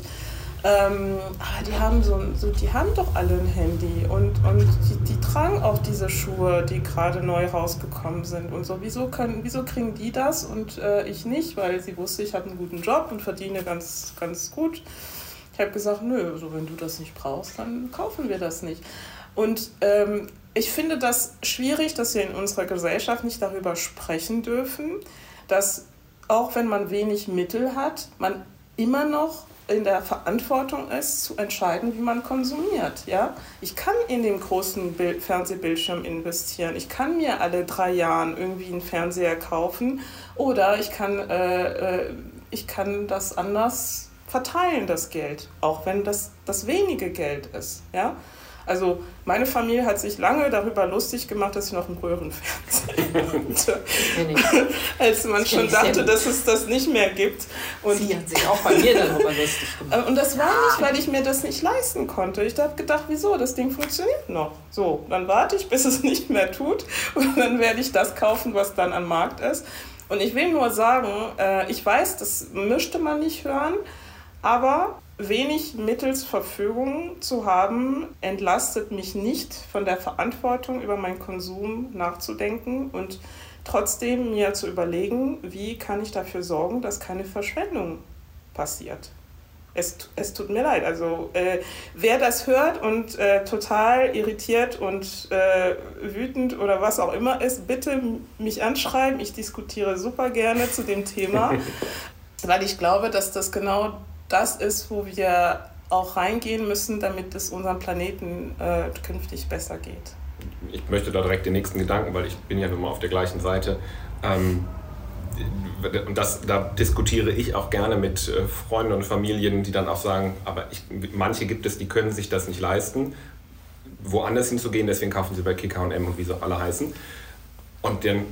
Ähm, aber die haben so, so, die haben doch alle ein Handy und, und die, die tragen auch diese Schuhe, die gerade neu rausgekommen sind und so. Wieso, können, wieso kriegen die das und äh, ich nicht? Weil sie wusste, ich habe einen guten Job und verdiene ganz, ganz gut. Ich habe gesagt, nö, also wenn du das nicht brauchst, dann kaufen wir das nicht. Und ähm, ich finde das schwierig, dass wir in unserer Gesellschaft nicht darüber sprechen dürfen, dass auch wenn man wenig Mittel hat, man immer noch in der Verantwortung ist, zu entscheiden, wie man konsumiert. Ja? Ich kann in den großen Bild Fernsehbildschirm investieren. Ich kann mir alle drei Jahre irgendwie einen Fernseher kaufen oder ich kann, äh, äh, ich kann das anders verteilen, das Geld, auch wenn das das wenige Geld ist. Ja? Also meine Familie hat sich lange darüber lustig gemacht, dass ich noch einen Röhrenfernseher hatte. Als man schon dachte, dass es das nicht mehr gibt. Und Sie hat sich auch bei mir darüber lustig gemacht. Und das war nicht, weil ich mir das nicht leisten konnte. Ich habe gedacht, wieso, das Ding funktioniert noch. So, dann warte ich, bis es nicht mehr tut. Und dann werde ich das kaufen, was dann am Markt ist. Und ich will nur sagen, äh, ich weiß, das möchte man nicht hören, aber wenig mittels Verfügung zu haben, entlastet mich nicht von der Verantwortung, über meinen Konsum nachzudenken und trotzdem mir zu überlegen, wie kann ich dafür sorgen, dass keine Verschwendung passiert. Es, es tut mir leid. Also äh, wer das hört und äh, total irritiert und äh, wütend oder was auch immer ist, bitte mich anschreiben. Ich diskutiere super gerne zu dem Thema, weil ich glaube, dass das genau das ist, wo wir auch reingehen müssen, damit es unserem Planeten äh, künftig besser geht. Ich möchte da direkt den nächsten Gedanken, weil ich bin ja nun mal auf der gleichen Seite. Ähm, und das, da diskutiere ich auch gerne mit äh, Freunden und Familien, die dann auch sagen, aber ich, manche gibt es, die können sich das nicht leisten, woanders hinzugehen, deswegen kaufen sie bei KKM und wie sie alle heißen. Und dann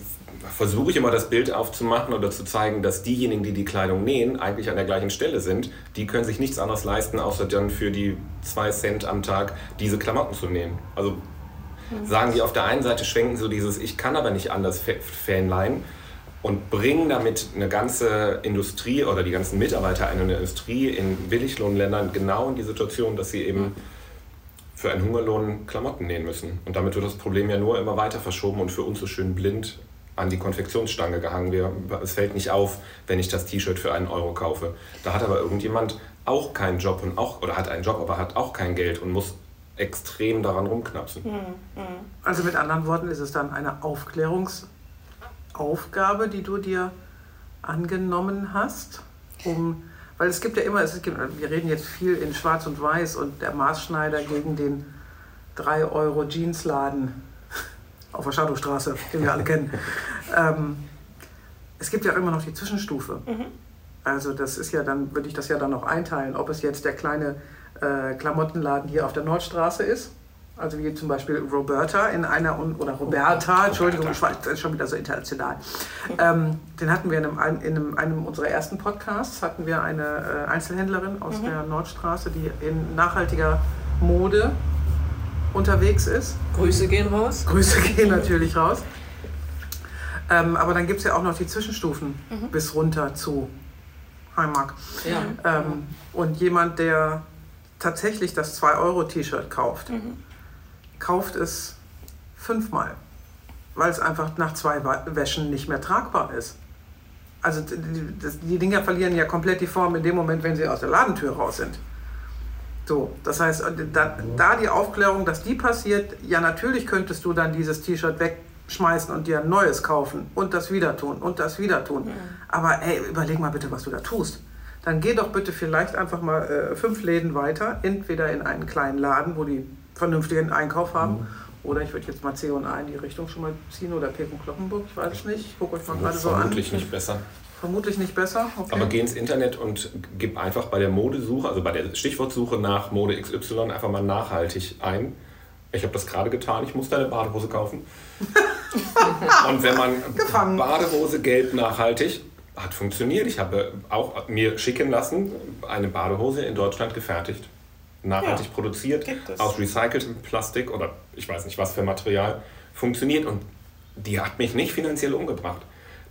versuche ich immer das Bild aufzumachen oder zu zeigen, dass diejenigen, die die Kleidung nähen, eigentlich an der gleichen Stelle sind. Die können sich nichts anderes leisten, außer dann für die zwei Cent am Tag diese Klamotten zu nähen. Also mhm. sagen die auf der einen Seite, schwenken so dieses Ich kann aber nicht anders Fanlein und bringen damit eine ganze Industrie oder die ganzen Mitarbeiter einer Industrie in Billiglohnländern genau in die Situation, dass sie eben mhm. Für einen Hungerlohn Klamotten nähen müssen. Und damit wird das Problem ja nur immer weiter verschoben und für uns so schön blind an die Konfektionsstange gehangen. Wir, es fällt nicht auf, wenn ich das T-Shirt für einen Euro kaufe. Da hat aber irgendjemand auch keinen Job und auch, oder hat einen Job, aber hat auch kein Geld und muss extrem daran rumknapsen. Mhm. Also mit anderen Worten ist es dann eine Aufklärungsaufgabe, die du dir angenommen hast, um, weil es gibt ja immer, es gibt, wir reden jetzt viel in Schwarz und Weiß und der Maßschneider gegen den 3 Euro Jeansladen auf der Shadowstraße, den wir alle kennen. Ähm, es gibt ja immer noch die Zwischenstufe. Mhm. Also das ist ja dann, würde ich das ja dann noch einteilen, ob es jetzt der kleine äh, Klamottenladen hier auf der Nordstraße ist Also wie zum Beispiel Roberta in einer, oder Roberta, Entschuldigung, ich war schon wieder so international. Ähm, den hatten wir in einem, in einem, einem, unserer ersten Podcasts, hatten wir eine äh, Einzelhändlerin aus mhm. der Nordstraße, die in nachhaltiger Mode unterwegs ist. Grüße gehen raus. Grüße gehen natürlich raus. Ähm, aber dann gibt es ja auch noch die Zwischenstufen mhm. bis runter zu Heimark. Ja. Ähm, und jemand, der tatsächlich das 2-Euro-T-Shirt kauft, mhm kauft es fünfmal, weil es einfach nach zwei Wäschen nicht mehr tragbar ist. Also die, Dinger verlieren ja komplett die Form in dem Moment, wenn sie aus der Ladentür raus sind. So, das heißt, da, da, die Aufklärung, dass die passiert, ja natürlich könntest du dann dieses T-Shirt wegschmeißen und dir ein neues kaufen und das wieder tun und das wieder tun. Ja. Aber ey, überleg mal bitte, was du da tust. Dann geh doch bitte vielleicht einfach mal äh, fünf Läden weiter, entweder in einen kleinen Laden, wo die vernünftigen Einkauf haben. Mhm. Oder ich würde jetzt mal C&A in die Richtung schon mal ziehen oder Pekun Kloppenburg, ich weiß es nicht. Guckt euch mal gerade so an. Vermutlich nicht besser. Vermutlich nicht besser. Okay. Aber geh ins Internet und gib einfach bei der Modesuche, also bei der Stichwortsuche nach Mode XY einfach mal nachhaltig ein. Ich habe das gerade getan, ich musste eine Badehose kaufen. und wenn man Gefangen. Badehose gelb nachhaltig, hat funktioniert. Ich habe auch mir schicken lassen, eine Badehose in Deutschland gefertigt nachhaltig ja, produziert, aus recyceltem Plastik oder ich weiß nicht was für Material, funktioniert und die hat mich nicht finanziell umgebracht.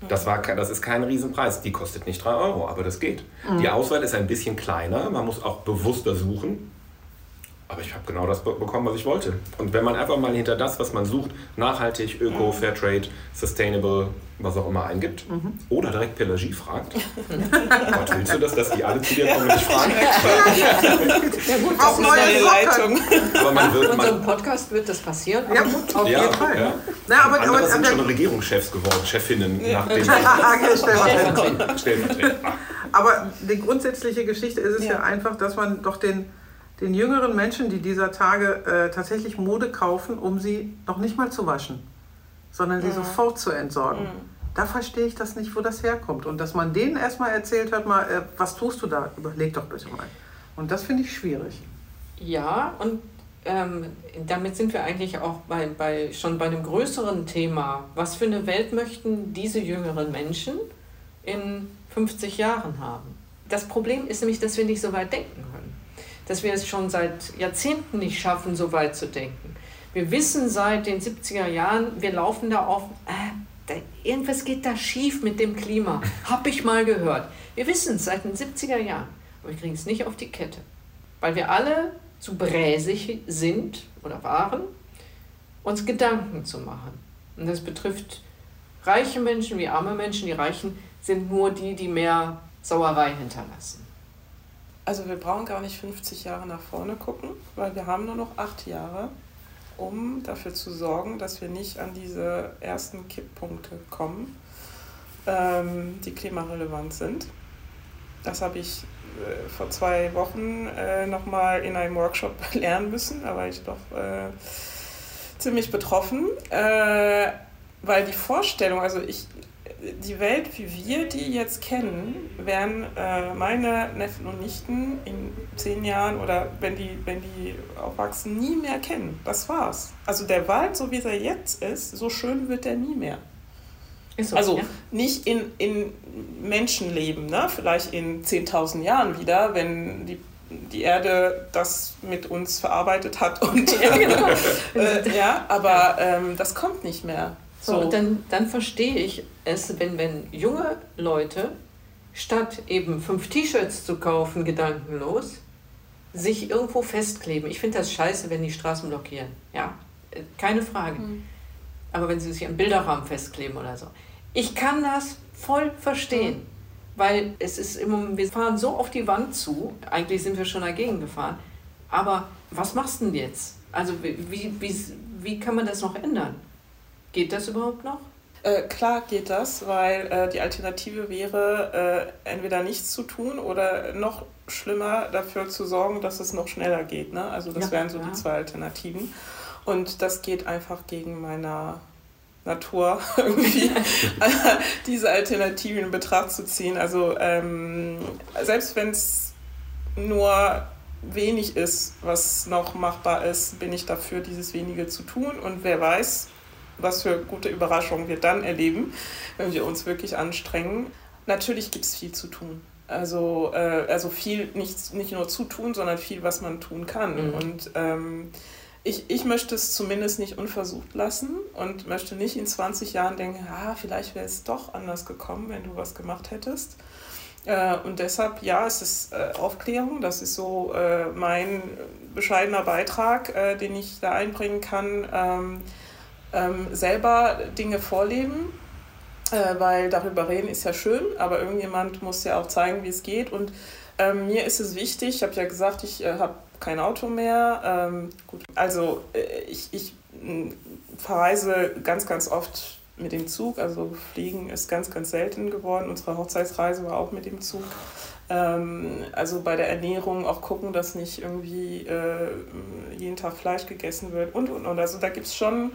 Das, war, das ist kein Riesenpreis. Die kostet nicht 3 Euro, aber das geht. Mhm. Die Auswahl ist ein bisschen kleiner. Man muss auch bewusster suchen. Aber ich habe genau das bekommen, was ich wollte. Und wenn man einfach mal hinter das, was man sucht, nachhaltig, öko, mhm. Fairtrade, sustainable, was auch immer eingibt, mhm. oder direkt Pelagie fragt, Gott, willst du das, dass die alle zu dir kommen und dich fragen? ja gut, das ist eine Leitung. Aber man wird, In unserem Podcast wird das passieren. Ja, gut, auf ja, jeden Fall. Ja. Na, aber, Andere aber, sind schon Regierungschefs geworden, Chefinnen ja. nach dem Stellvertreter. Aber die grundsätzliche Geschichte ist es ja. ja einfach, dass man doch den den jüngeren Menschen, die dieser Tage äh, tatsächlich Mode kaufen, um sie noch nicht mal zu waschen, sondern sie mhm. sofort zu entsorgen. Mhm. Da verstehe ich das nicht, wo das herkommt. Und dass man denen erstmal erzählt hat, mal, äh, was tust du da? Überleg doch bitte mal. Und das finde ich schwierig. Ja, und ähm, damit sind wir eigentlich auch bei, bei, schon bei einem größeren Thema. Was für eine Welt möchten diese jüngeren Menschen in 50 Jahren haben? Das Problem ist nämlich, dass wir nicht so weit denken können dass wir es schon seit Jahrzehnten nicht schaffen, so weit zu denken. Wir wissen seit den 70er Jahren, wir laufen da auf, äh, da, irgendwas geht da schief mit dem Klima. Hab ich mal gehört. Wir wissen es seit den 70er Jahren, aber wir kriegen es nicht auf die Kette. Weil wir alle zu bräsig sind oder waren, uns Gedanken zu machen. Und das betrifft reiche Menschen wie arme Menschen. Die Reichen sind nur die, die mehr Sauerei hinterlassen. Also wir brauchen gar nicht 50 Jahre nach vorne gucken, weil wir haben nur noch acht Jahre, um dafür zu sorgen, dass wir nicht an diese ersten Kipppunkte kommen, ähm, die klimarelevant sind. Das habe ich äh, vor zwei Wochen äh, nochmal in einem Workshop lernen müssen. Da war ich doch äh, ziemlich betroffen, äh, weil die Vorstellung, also ich die Welt, wie wir die jetzt kennen, werden äh, meine Neffen und Nichten in zehn Jahren oder wenn die, wenn die aufwachsen, nie mehr kennen. Das war's. Also der Wald, so wie er jetzt ist, so schön wird er nie mehr. So, also ja. nicht in, in Menschenleben, ne? vielleicht in 10.000 Jahren wieder, wenn die die Erde das mit uns verarbeitet hat. Und, ja, genau. äh, ja aber ähm, das kommt nicht mehr. So, und dann, dann verstehe ich es, wenn, wenn junge Leute statt eben fünf T-Shirts zu kaufen, gedankenlos, sich irgendwo festkleben. Ich finde das scheiße, wenn die Straßen blockieren. Ja, keine Frage. Mhm. Aber wenn sie sich am Bilderrahmen festkleben oder so. Ich kann das voll verstehen. Mhm. Weil es ist immer, wir fahren so auf die Wand zu, eigentlich sind wir schon dagegen gefahren. Aber was machst du denn jetzt? Also wie, wie, wie kann man das noch ändern? Geht das überhaupt noch? Äh, klar geht das, weil äh, die Alternative wäre, äh, entweder nichts zu tun oder noch schlimmer dafür zu sorgen, dass es noch schneller geht. Ne? Also das ja, wären so ja. die zwei Alternativen. Und das geht einfach gegen meiner Natur irgendwie, diese Alternativen in Betracht zu ziehen. Also ähm, selbst wenn es nur wenig ist, was noch machbar ist, bin ich dafür, dieses wenige zu tun. Und wer weiß, was für gute Überraschungen wir dann erleben, wenn wir uns wirklich anstrengen. Natürlich gibt es viel zu tun. Also, äh, also viel, nicht, nicht nur zu tun, sondern viel, was man tun kann. Mhm. Und ähm, ich, ich möchte es zumindest nicht unversucht lassen und möchte nicht in 20 Jahren denken, ah, vielleicht wäre es doch anders gekommen, wenn du was gemacht hättest. Äh, und deshalb, ja, es ist äh, Aufklärung, das ist so äh, mein bescheidener Beitrag, äh, den ich da einbringen kann. Ähm, ähm, selber Dinge vorleben, äh, weil darüber reden ist ja schön, aber irgendjemand muss ja auch zeigen, wie es geht. Und ähm, mir ist es wichtig, ich habe ja gesagt, ich äh, habe kein Auto mehr. Ähm, gut, also äh, ich, ich verreise ganz, ganz oft mit dem Zug. Also Fliegen ist ganz, ganz selten geworden. Unsere Hochzeitsreise war auch mit dem Zug. Ähm, also bei der Ernährung auch gucken, dass nicht irgendwie äh, jeden Tag Fleisch gegessen wird und und und. Also da gibt es schon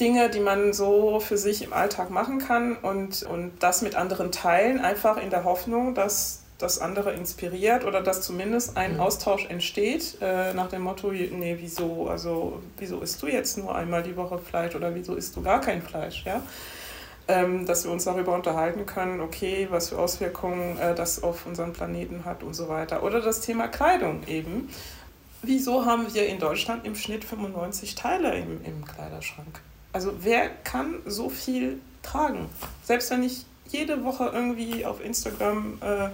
Dinge, die man so für sich im Alltag machen kann und, und das mit anderen teilen, einfach in der Hoffnung, dass das andere inspiriert oder dass zumindest ein mhm. Austausch entsteht, äh, nach dem Motto, nee, wieso, also wieso isst du jetzt nur einmal die Woche Fleisch oder wieso isst du gar kein Fleisch, ja? Ähm, dass wir uns darüber unterhalten können, okay, was für Auswirkungen äh, das auf unseren Planeten hat und so weiter. Oder das Thema Kleidung eben. Wieso haben wir in Deutschland im Schnitt 95 Teile im, im Kleiderschrank? Also wer kann so viel tragen? Selbst wenn ich jede Woche irgendwie auf Instagram äh,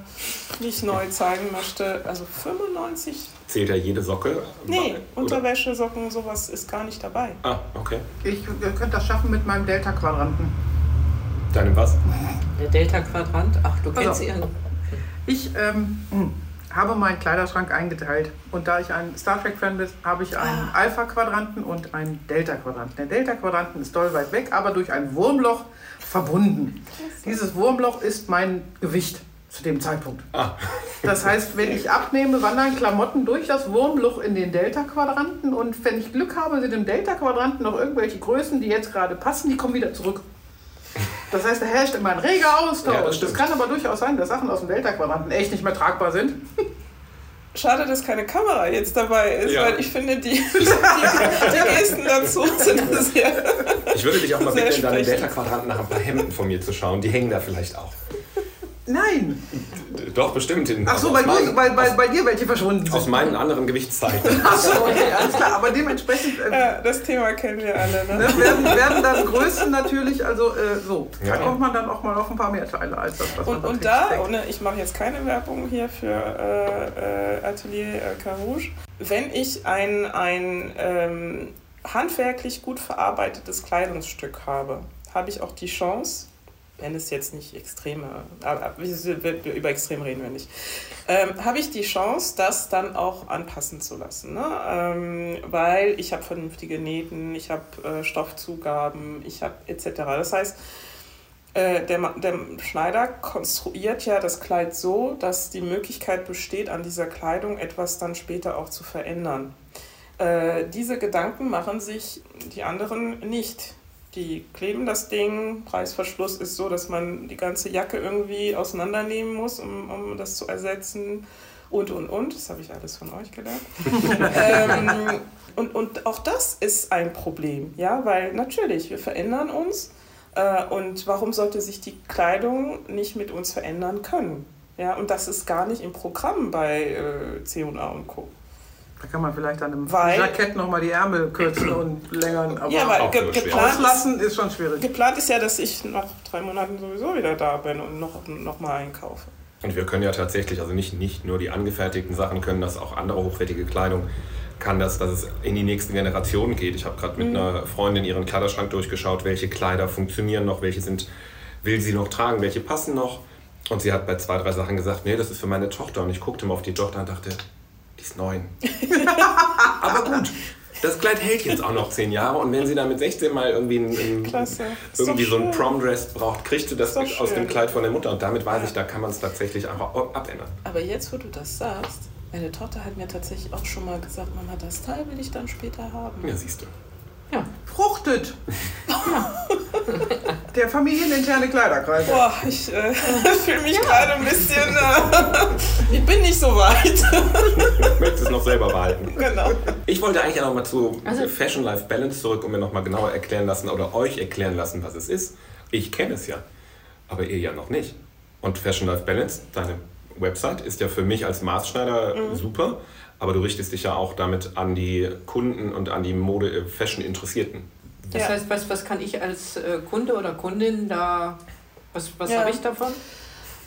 mich neu zeigen möchte, also 95. Zählt ja jede Socke? Nee, Oder? Unterwäsche, Socken, sowas ist gar nicht dabei. Ah, okay. Ich könnte das schaffen mit meinem Delta-Quadranten. Deinem was? Der Delta-Quadrant? Ach, du kennst also, ihn. Ich, ähm, hm habe meinen Kleiderschrank eingeteilt. Und da ich ein Star Trek-Fan bin, habe ich einen ah. Alpha-Quadranten und einen Delta-Quadranten. Der Delta-Quadranten ist doll weit weg, aber durch ein Wurmloch verbunden. Dieses Wurmloch ist mein Gewicht zu dem Zeitpunkt. Ah. Das heißt, wenn ich abnehme, wandern Klamotten durch das Wurmloch in den Delta-Quadranten und wenn ich Glück habe, sind im Delta-Quadranten noch irgendwelche Größen, die jetzt gerade passen, die kommen wieder zurück. Das heißt, da herrscht immer ein reger Austausch. Ja, das, das, kann aber durchaus sein, dass Sachen aus dem Delta-Quadranten echt nicht mehr tragbar sind. Schade, dass keine Kamera jetzt dabei ist, ja. weil ich finde, die, die, die Gesten dazu sind sehr. Ich würde dich auch mal bitten, in deinem Delta-Quadranten nach ein paar Hemden von mir zu schauen. Die hängen da vielleicht auch. Nein. Doch, bestimmt. In, Ach so, bei, meinen, bei, bei, bei, dir welche verschwunden sind. Aus meinen anderen Gewichtszeiten. Ach so, okay, alles klar. Aber dementsprechend... Äh, ja, das Thema kennen wir alle. Ne? ne werden, werden dann Größen natürlich, also äh, so, ja, da kommt man dann auch mal auf ein paar mehr Teile als das, was und, man Und da, ohne, ich mache jetzt keine Werbung hier für äh, äh Atelier äh, Carouge, wenn ich ein, ein ähm, handwerklich gut verarbeitetes Kleidungsstück habe, habe ich auch die Chance, wenn es jetzt nicht extreme, aber über extrem reden wir nicht, ähm, habe ich die Chance, das dann auch anpassen zu lassen. Ne? Ähm, weil ich habe vernünftige Nähten, ich habe äh, Stoffzugaben, ich habe etc. Das heißt, äh, der, der Schneider konstruiert ja das Kleid so, dass die Möglichkeit besteht, an dieser Kleidung etwas dann später auch zu verändern. Äh, diese Gedanken machen sich die anderen nicht die kleben das Ding. Preisverschluss ist so, dass man die ganze Jacke irgendwie auseinandernehmen muss, um, um das zu ersetzen. Und, und, und. Das habe ich alles von euch gelernt. ähm, und, und auch das ist ein Problem, ja, weil natürlich, wir verändern uns. Äh, und warum sollte sich die Kleidung nicht mit uns verändern können? Ja, und das ist gar nicht im Programm bei äh, C&A und Co. Da kann man vielleicht an einem weil, Jackett nochmal die Ärmel kürzen und längern. Aber ja, weil ge geplant auslassen ist schon schwierig. Geplant ist ja, dass ich nach drei Monaten sowieso wieder da bin und noch, noch mal einkaufe. Und wir können ja tatsächlich, also nicht, nicht nur die angefertigten Sachen können das, auch andere hochwertige Kleidung kann das, dass es in die nächsten Generationen geht. Ich habe gerade mit mhm. einer Freundin ihren Kleiderschrank durchgeschaut, welche Kleider funktionieren noch, welche sind, will sie noch tragen, welche passen noch. Und sie hat bei zwei, drei Sachen gesagt, nee, das ist für meine Tochter. Und ich guckte mal auf die Tochter und dachte, die ist neun. Aber gut. Das Kleid hält jetzt auch noch zehn Jahre und wenn sie dann mit 16 mal irgendwie, ein, irgendwie so ein Prom-Dress braucht, kriegt sie das aus dem Kleid von der Mutter und damit weiß ja. ich, da kann man es tatsächlich einfach abändern. Aber jetzt, wo du das sagst, meine Tochter hat mir tatsächlich auch schon mal gesagt, Mama, das Teil will ich dann später haben. Ja, siehst du. Ja. Fruchtet. Der familieninterne Kleiderkreis. Boah, ich äh, fühle mich gerade ein bisschen. Äh, Ich bin nicht so weit. ich möchte es noch selber behalten. Genau. Ich wollte eigentlich auch noch mal zu also, Fashion Life Balance zurück und mir noch mal genauer erklären lassen oder euch erklären lassen, was es ist. Ich kenne es ja, aber ihr ja noch nicht. Und Fashion Life Balance, deine Website, ist ja für mich als Maßschneider mhm. super, aber du richtest dich ja auch damit an die Kunden und an die Mode-Fashion-Interessierten. Das ja. heißt, was, was kann ich als äh, Kunde oder Kundin da, was, was ja. habe ich davon?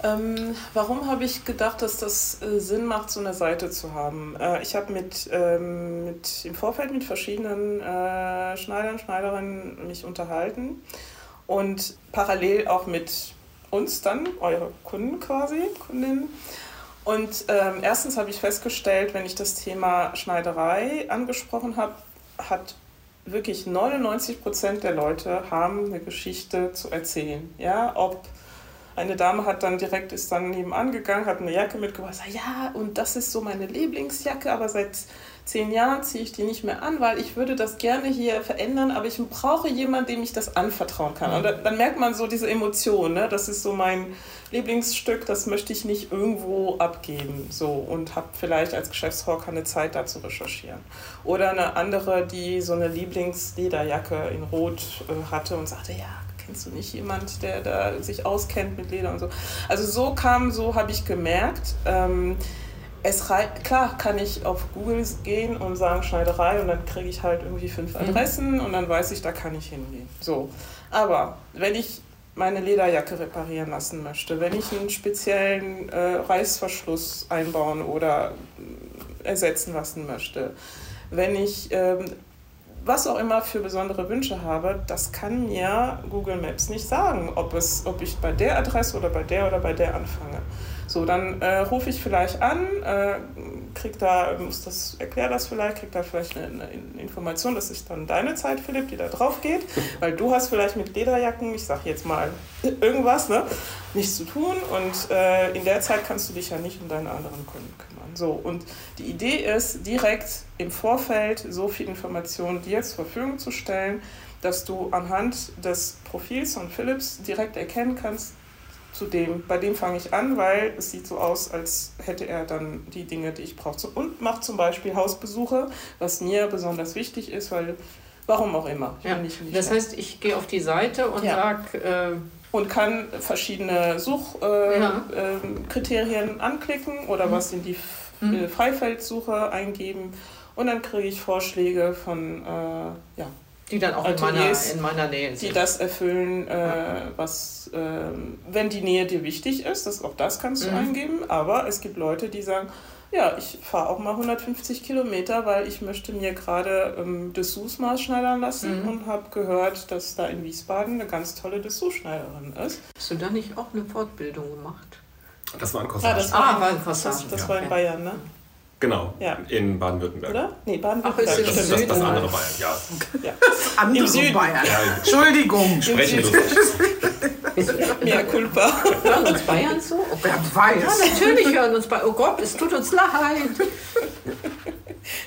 Ähm, warum habe ich gedacht, dass das äh, Sinn macht, so eine Seite zu haben? Äh, ich habe mit, ähm, mit im Vorfeld mit verschiedenen äh, Schneidern, Schneiderinnen mich unterhalten und parallel auch mit uns dann, eure Kunden quasi, Kundinnen. Und ähm, erstens habe ich festgestellt, wenn ich das Thema Schneiderei angesprochen habe, hat wirklich 99 Prozent der Leute haben eine Geschichte zu erzählen. Ja, ob eine Dame hat dann direkt, ist dann nebenan gegangen, hat eine Jacke mitgebracht, sagt, ja, und das ist so meine Lieblingsjacke, aber seit zehn Jahren ziehe ich die nicht mehr an, weil ich würde das gerne hier verändern, aber ich brauche jemanden, dem ich das anvertrauen kann. Und dann, dann merkt man so diese Emotion, ne? das ist so mein Lieblingsstück, das möchte ich nicht irgendwo abgeben. So, und habe vielleicht als Geschäftsfrau keine Zeit da zu recherchieren. Oder eine andere, die so eine Lieblingslederjacke in Rot äh, hatte und sagte, ja, kennst du nicht jemand, der da sich auskennt mit Leder und so. Also so kam, so habe ich gemerkt, ähm, es klar kann ich auf Google gehen und sagen Schneiderei und dann kriege ich halt irgendwie fünf mhm. Adressen mhm. und dann weiß ich, da kann ich hingehen. So. Aber wenn ich meine Lederjacke reparieren lassen möchte, wenn ich einen speziellen äh, Reißverschluss einbauen oder ersetzen lassen möchte, wenn ich ähm, was auch immer für besondere Wünsche habe, das kann mir Google Maps nicht sagen, ob, es, ob ich bei der Adresse oder bei der oder bei der anfange. So, dann äh, rufe ich vielleicht an, äh, krieg da, muss das, erklär das vielleicht, krieg da vielleicht eine, eine, Information, das ist dann deine Zeit, Philipp, die da drauf geht, weil du hast vielleicht mit Lederjacken, ich sag jetzt mal irgendwas, ne, nichts zu tun und äh, in der Zeit kannst du dich ja nicht um deine anderen Kunden kümmern. So, und die Idee ist, direkt im Vorfeld so viel Informationen dir zur Verfügung zu stellen, dass du anhand des Profils von Philips direkt erkennen kannst, zu dem, bei dem fange ich an, weil es sieht so aus, als hätte er dann die Dinge, die ich brauche. Und macht zum Beispiel Hausbesuche, was mir besonders wichtig ist, weil warum auch immer. Ja. Das heißt, ich gehe auf die Seite und ja. sage. Äh und kann verschiedene Suchkriterien äh, ja. äh, anklicken oder mhm. was in die mhm. Freifeldsuche eingeben und dann kriege ich Vorschläge von äh, ja, die dann auch in meiner, in meiner, Nähe sind. Die das erfüllen, äh, was, äh, wenn die Nähe dir wichtig ist, das, auch das kannst du mhm. eingeben. Aber es gibt Leute, die sagen, ja, ich fahre auch mal 150 Kilometer, weil ich möchte mir gerade ähm, Dessous maßschneidern lassen mhm. und habe gehört, dass da in Wiesbaden eine ganz tolle Dessous-Schneiderin ist. Hast du da nicht auch eine Fortbildung gemacht? Das war ein Corsage. Ah, das war, ah, war ein Corsage. Das, das ja. war in Bayern, ne? Genau, ja. in Baden-Württemberg. Oder? Nee, Baden-Württemberg. Ach, das, das, das, das andere Bayern, ja. ja. Das andere Süden. Bayern. Ja. Entschuldigung. Sprechen Mea culpa. Hören uns Bayern zu? Oh Wer weiß. Ja, natürlich hören uns Bayern. Oh Gott, es tut uns leid.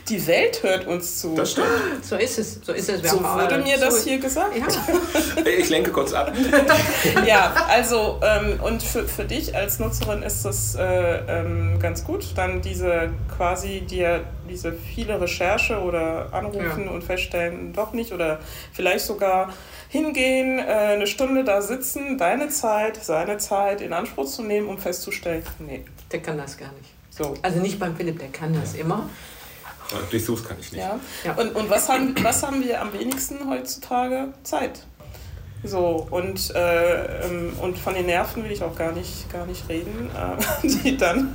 Die Welt hört uns zu. Das stimmt. So ist es. So, ist es. Wir so wurde mir das hier gesagt. Ja. Ich lenke kurz ab. ja, also ähm, und für, für dich als Nutzerin ist das äh, ähm, ganz gut, dann diese quasi dir diese viele Recherche oder anrufen ja. und feststellen, doch nicht oder vielleicht sogar hingehen, äh, eine Stunde da sitzen, deine Zeit, seine Zeit in Anspruch zu nehmen, um festzustellen, nee. Der kann das gar nicht. So. Also nicht beim Philipp, der kann das immer. Durchsuchs kann ich nicht. Ja. ja. Und, und was, haben, was haben wir am wenigsten heutzutage? Zeit. So, und, äh, ähm, und von den Nerven will ich auch gar nicht, gar nicht reden, äh, die dann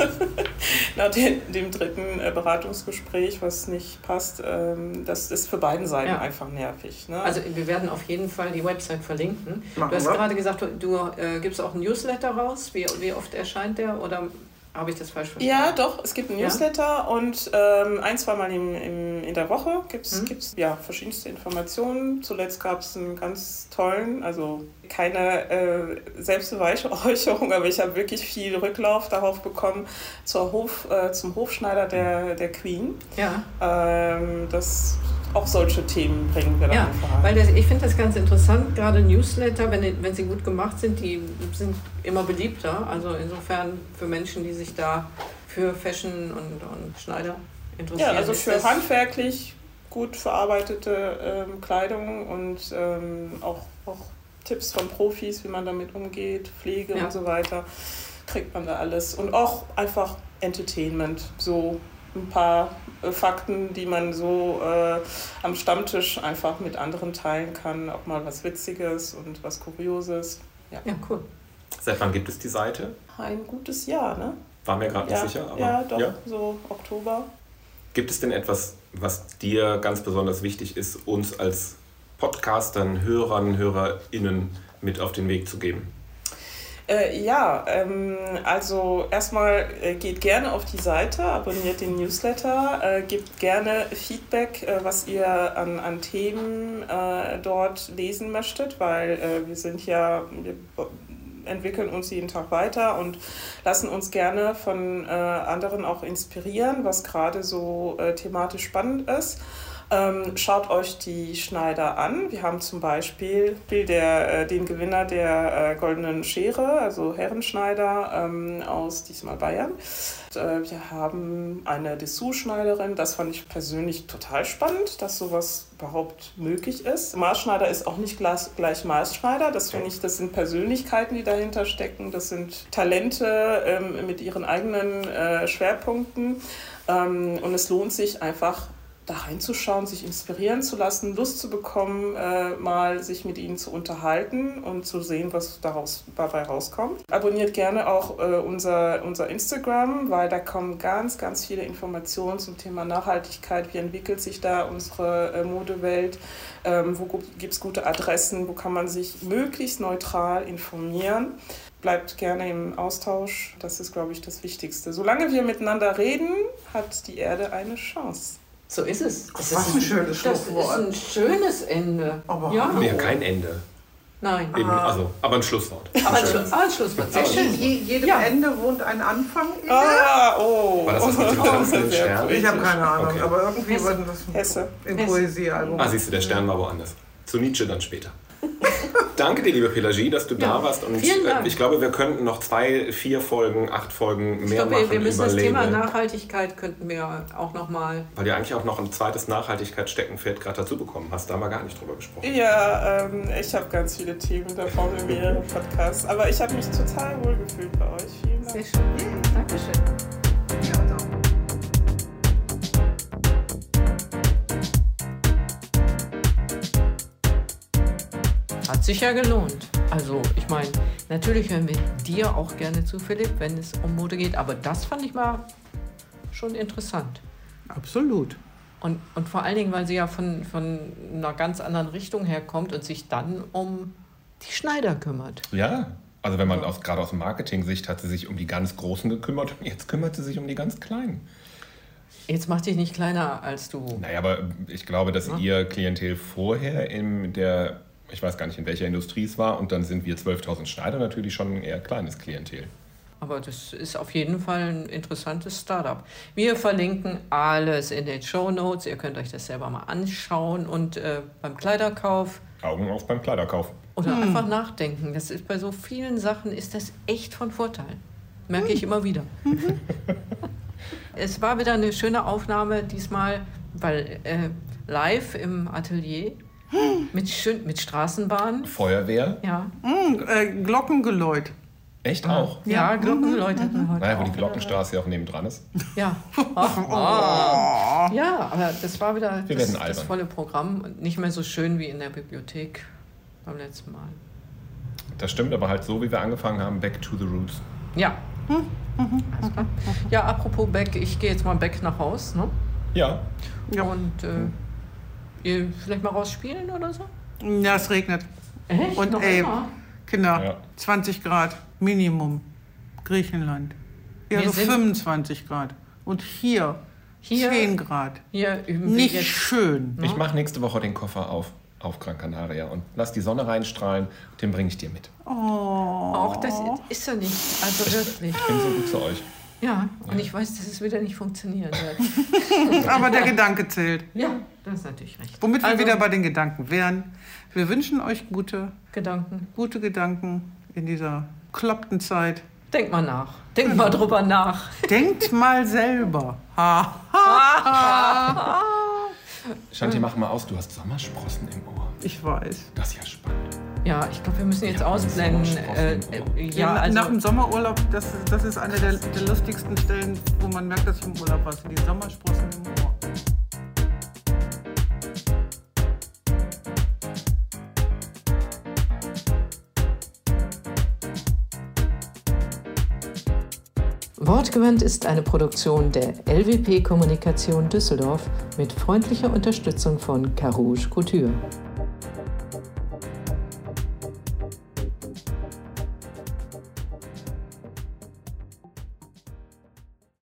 nach dem, dem dritten äh, Beratungsgespräch, was nicht passt, ähm, das ist für beiden Seiten ja. einfach nervig. Ne? Also wir werden auf jeden Fall die Website verlinken. Machen du hast wir? gerade gesagt, du, du äh, gibst auch ein Newsletter raus. Wie, wie oft erscheint der? Oder habe ich das falsch verstanden? Ja, doch. Es gibt ein Newsletter ja? und ähm, ein, zweimal im, im, in der Woche gibt es mhm. ja, verschiedenste Informationen. Zuletzt gab es einen ganz tollen, also keine äh, Selbstbeweihräucherung, aber ich habe wirklich viel Rücklauf darauf bekommen zur Hof, äh, zum Hofschneider der, der Queen. Ja. Ähm, das auch solche Themen bringen wir dann ja, einfach Weil das, ich finde das ganz interessant, gerade Newsletter, wenn, wenn sie gut gemacht sind, die sind immer beliebter. Also insofern für Menschen, die sich da für Fashion und, und Schneider interessieren? Ja, also für handwerklich gut verarbeitete ähm, Kleidung und ähm, auch, auch Tipps von Profis, wie man damit umgeht, Pflege ja. und so weiter, kriegt man da alles. Und auch einfach Entertainment, so ein paar äh, Fakten, die man so äh, am Stammtisch einfach mit anderen teilen kann, auch mal was Witziges und was Kurioses. Ja, ja cool. Seit wann gibt es die Seite? Ein gutes Jahr, ne? War mir gerade ja, nicht sicher. Aber, ja, doch, ja? so Oktober. Gibt es denn etwas, was dir ganz besonders wichtig ist, uns als Podcastern, Hörern, HörerInnen mit auf den Weg zu geben? Äh, ja, ähm, also erstmal äh, geht gerne auf die Seite, abonniert den Newsletter, äh, gebt gerne Feedback, äh, was ihr an, an Themen äh, dort lesen möchtet, weil äh, wir sind ja, wir entwickeln uns jeden Tag weiter und lassen uns gerne von anderen auch inspirieren, was gerade so thematisch spannend ist. Ähm, schaut euch die Schneider an. Wir haben zum Beispiel der, äh, den Gewinner der äh, Goldenen Schere, also Herrenschneider ähm, aus diesmal Bayern. Und, äh, wir haben eine Dessous-Schneiderin. Das fand ich persönlich total spannend, dass sowas überhaupt möglich ist. Maßschneider ist auch nicht gleich Maßschneider. Das finde ich, das sind Persönlichkeiten, die dahinter stecken. Das sind Talente ähm, mit ihren eigenen äh, Schwerpunkten. Ähm, und es lohnt sich einfach da reinzuschauen, sich inspirieren zu lassen, Lust zu bekommen, äh, mal sich mit ihnen zu unterhalten und zu sehen, was daraus dabei rauskommt. Abonniert gerne auch äh, unser, unser Instagram, weil da kommen ganz, ganz viele Informationen zum Thema Nachhaltigkeit. Wie entwickelt sich da unsere äh, Modewelt? Ähm, wo gibt es gute Adressen? Wo kann man sich möglichst neutral informieren? bleibt gerne im Austausch. Das ist, glaube ich, das Wichtigste. Solange wir miteinander reden, hat die Erde eine Chance. So ist es. Das Was ist ein, schönes Schlusswort. Das ist ein schönes Ende. Aber ja. Nee, kein Ende. Nein. Eben, ah. also, aber ein Schlusswort. Aber ein, Schluss, ein Schlusswort. Sehr schön. Je, jedem ja. Ende wohnt ein Anfang. Ah, oh. War das das mit dem tanzenden Stern? Ich habe keine Ahnung, okay. aber irgendwie Hesse. war das Hesse. im Poesiealbum. Ah, siehst du, der Stern war woanders. Zu Nietzsche dann später. Danke dir, liebe Pelagie, dass du ja, da warst. Und vielen Dank. ich glaube, wir könnten noch zwei, vier Folgen, acht Folgen mehr glaube, machen. Wir müssen das Thema Nachhaltigkeit könnten wir auch noch mal. Weil du eigentlich auch noch ein zweites Nachhaltigkeitssteckenpferd gerade dazu bekommen hast. Da haben wir gar nicht drüber gesprochen. Ja, ähm, ich habe ganz viele Themen davon in mehreren Podcasts. Aber ich habe mich total wohl gefühlt bei euch. Vielen Dank. Sehr schön. Dankeschön. Hat sich ja gelohnt. Also, ich meine, natürlich hören wir dir auch gerne zu, Philipp, wenn es um Mode geht, aber das fand ich mal schon interessant. Absolut. Und, und vor allen Dingen, weil sie ja von, von einer ganz anderen Richtung herkommt und sich dann um die Schneider kümmert. Ja, also wenn man aus, gerade aus Marketing-Sicht hat sie sich um die ganz Großen gekümmert und jetzt kümmert sie sich um die ganz Kleinen. Jetzt macht dich nicht kleiner als du. Naja, aber ich glaube, dass ja? ihr Klientel vorher in der ich weiß gar nicht, in welcher Industrie es war. Und dann sind wir 12.000 Schneider natürlich schon ein eher kleines Klientel. Aber das ist auf jeden Fall ein interessantes Startup. Wir verlinken alles in den Show Notes. Ihr könnt euch das selber mal anschauen und äh, beim Kleiderkauf. Augen auf beim Kleiderkauf. Oder hm. einfach nachdenken. Das ist bei so vielen Sachen ist das echt von Vorteil. Merke hm. ich immer wieder. es war wieder eine schöne Aufnahme diesmal, weil äh, live im Atelier mit, schön, mit Straßenbahn. Feuerwehr. Ja. Mm, äh, Glockengeläut. Echt auch? Ja, Glockengeläut hatten wir heute. Naja, wo die Glockenstraße ja auch nebendran ist. Ja. Ach, oh. Ja, aber das war wieder wir das, das volle Programm. Nicht mehr so schön wie in der Bibliothek beim letzten Mal. Das stimmt, aber halt so, wie wir angefangen haben, back to the roots. Ja. Hm? Ja, apropos Back, ich gehe jetzt mal Back nach Haus. Ne? Ja. Und äh, Ihr vielleicht mal rausspielen oder so? Ja, es regnet. Echt? Und Noch ey, immer? Kinder, ja. 20 Grad Minimum. Griechenland. Ja, so 25 Grad. Und hier, hier 10 Grad. Hier üben Nicht jetzt. schön. Ich mache nächste Woche den Koffer auf auf Gran Canaria und lass die Sonne reinstrahlen, den bringe ich dir mit. Oh. Auch das ist ja nicht, also wirklich. Ich bin so gut zu euch. Ja, und ja. ich weiß, dass es wieder nicht funktionieren wird. Aber der Gedanke zählt. Ja, das ist natürlich recht. Womit also, wir wieder bei den Gedanken wären. Wir wünschen euch gute Gedanken. Gute Gedanken in dieser kloppten Zeit. Denk mal nach. Denk mal drüber nach. Denkt mal selber. Ha, Shanti, mach mal aus, du hast Sommersprossen im Ohr. Ich weiß. Das ist ja spannend. Ja, ich glaube, wir müssen jetzt ausblenden. Äh, äh, ja, also nach dem Sommerurlaub, das, das ist eine der, der lustigsten Stellen, wo man merkt, dass ich im Urlaub war. Die Sommersprossen im Ohr. Wortgewandt ist eine Produktion der LWP Kommunikation Düsseldorf mit freundlicher Unterstützung von Carouge Couture.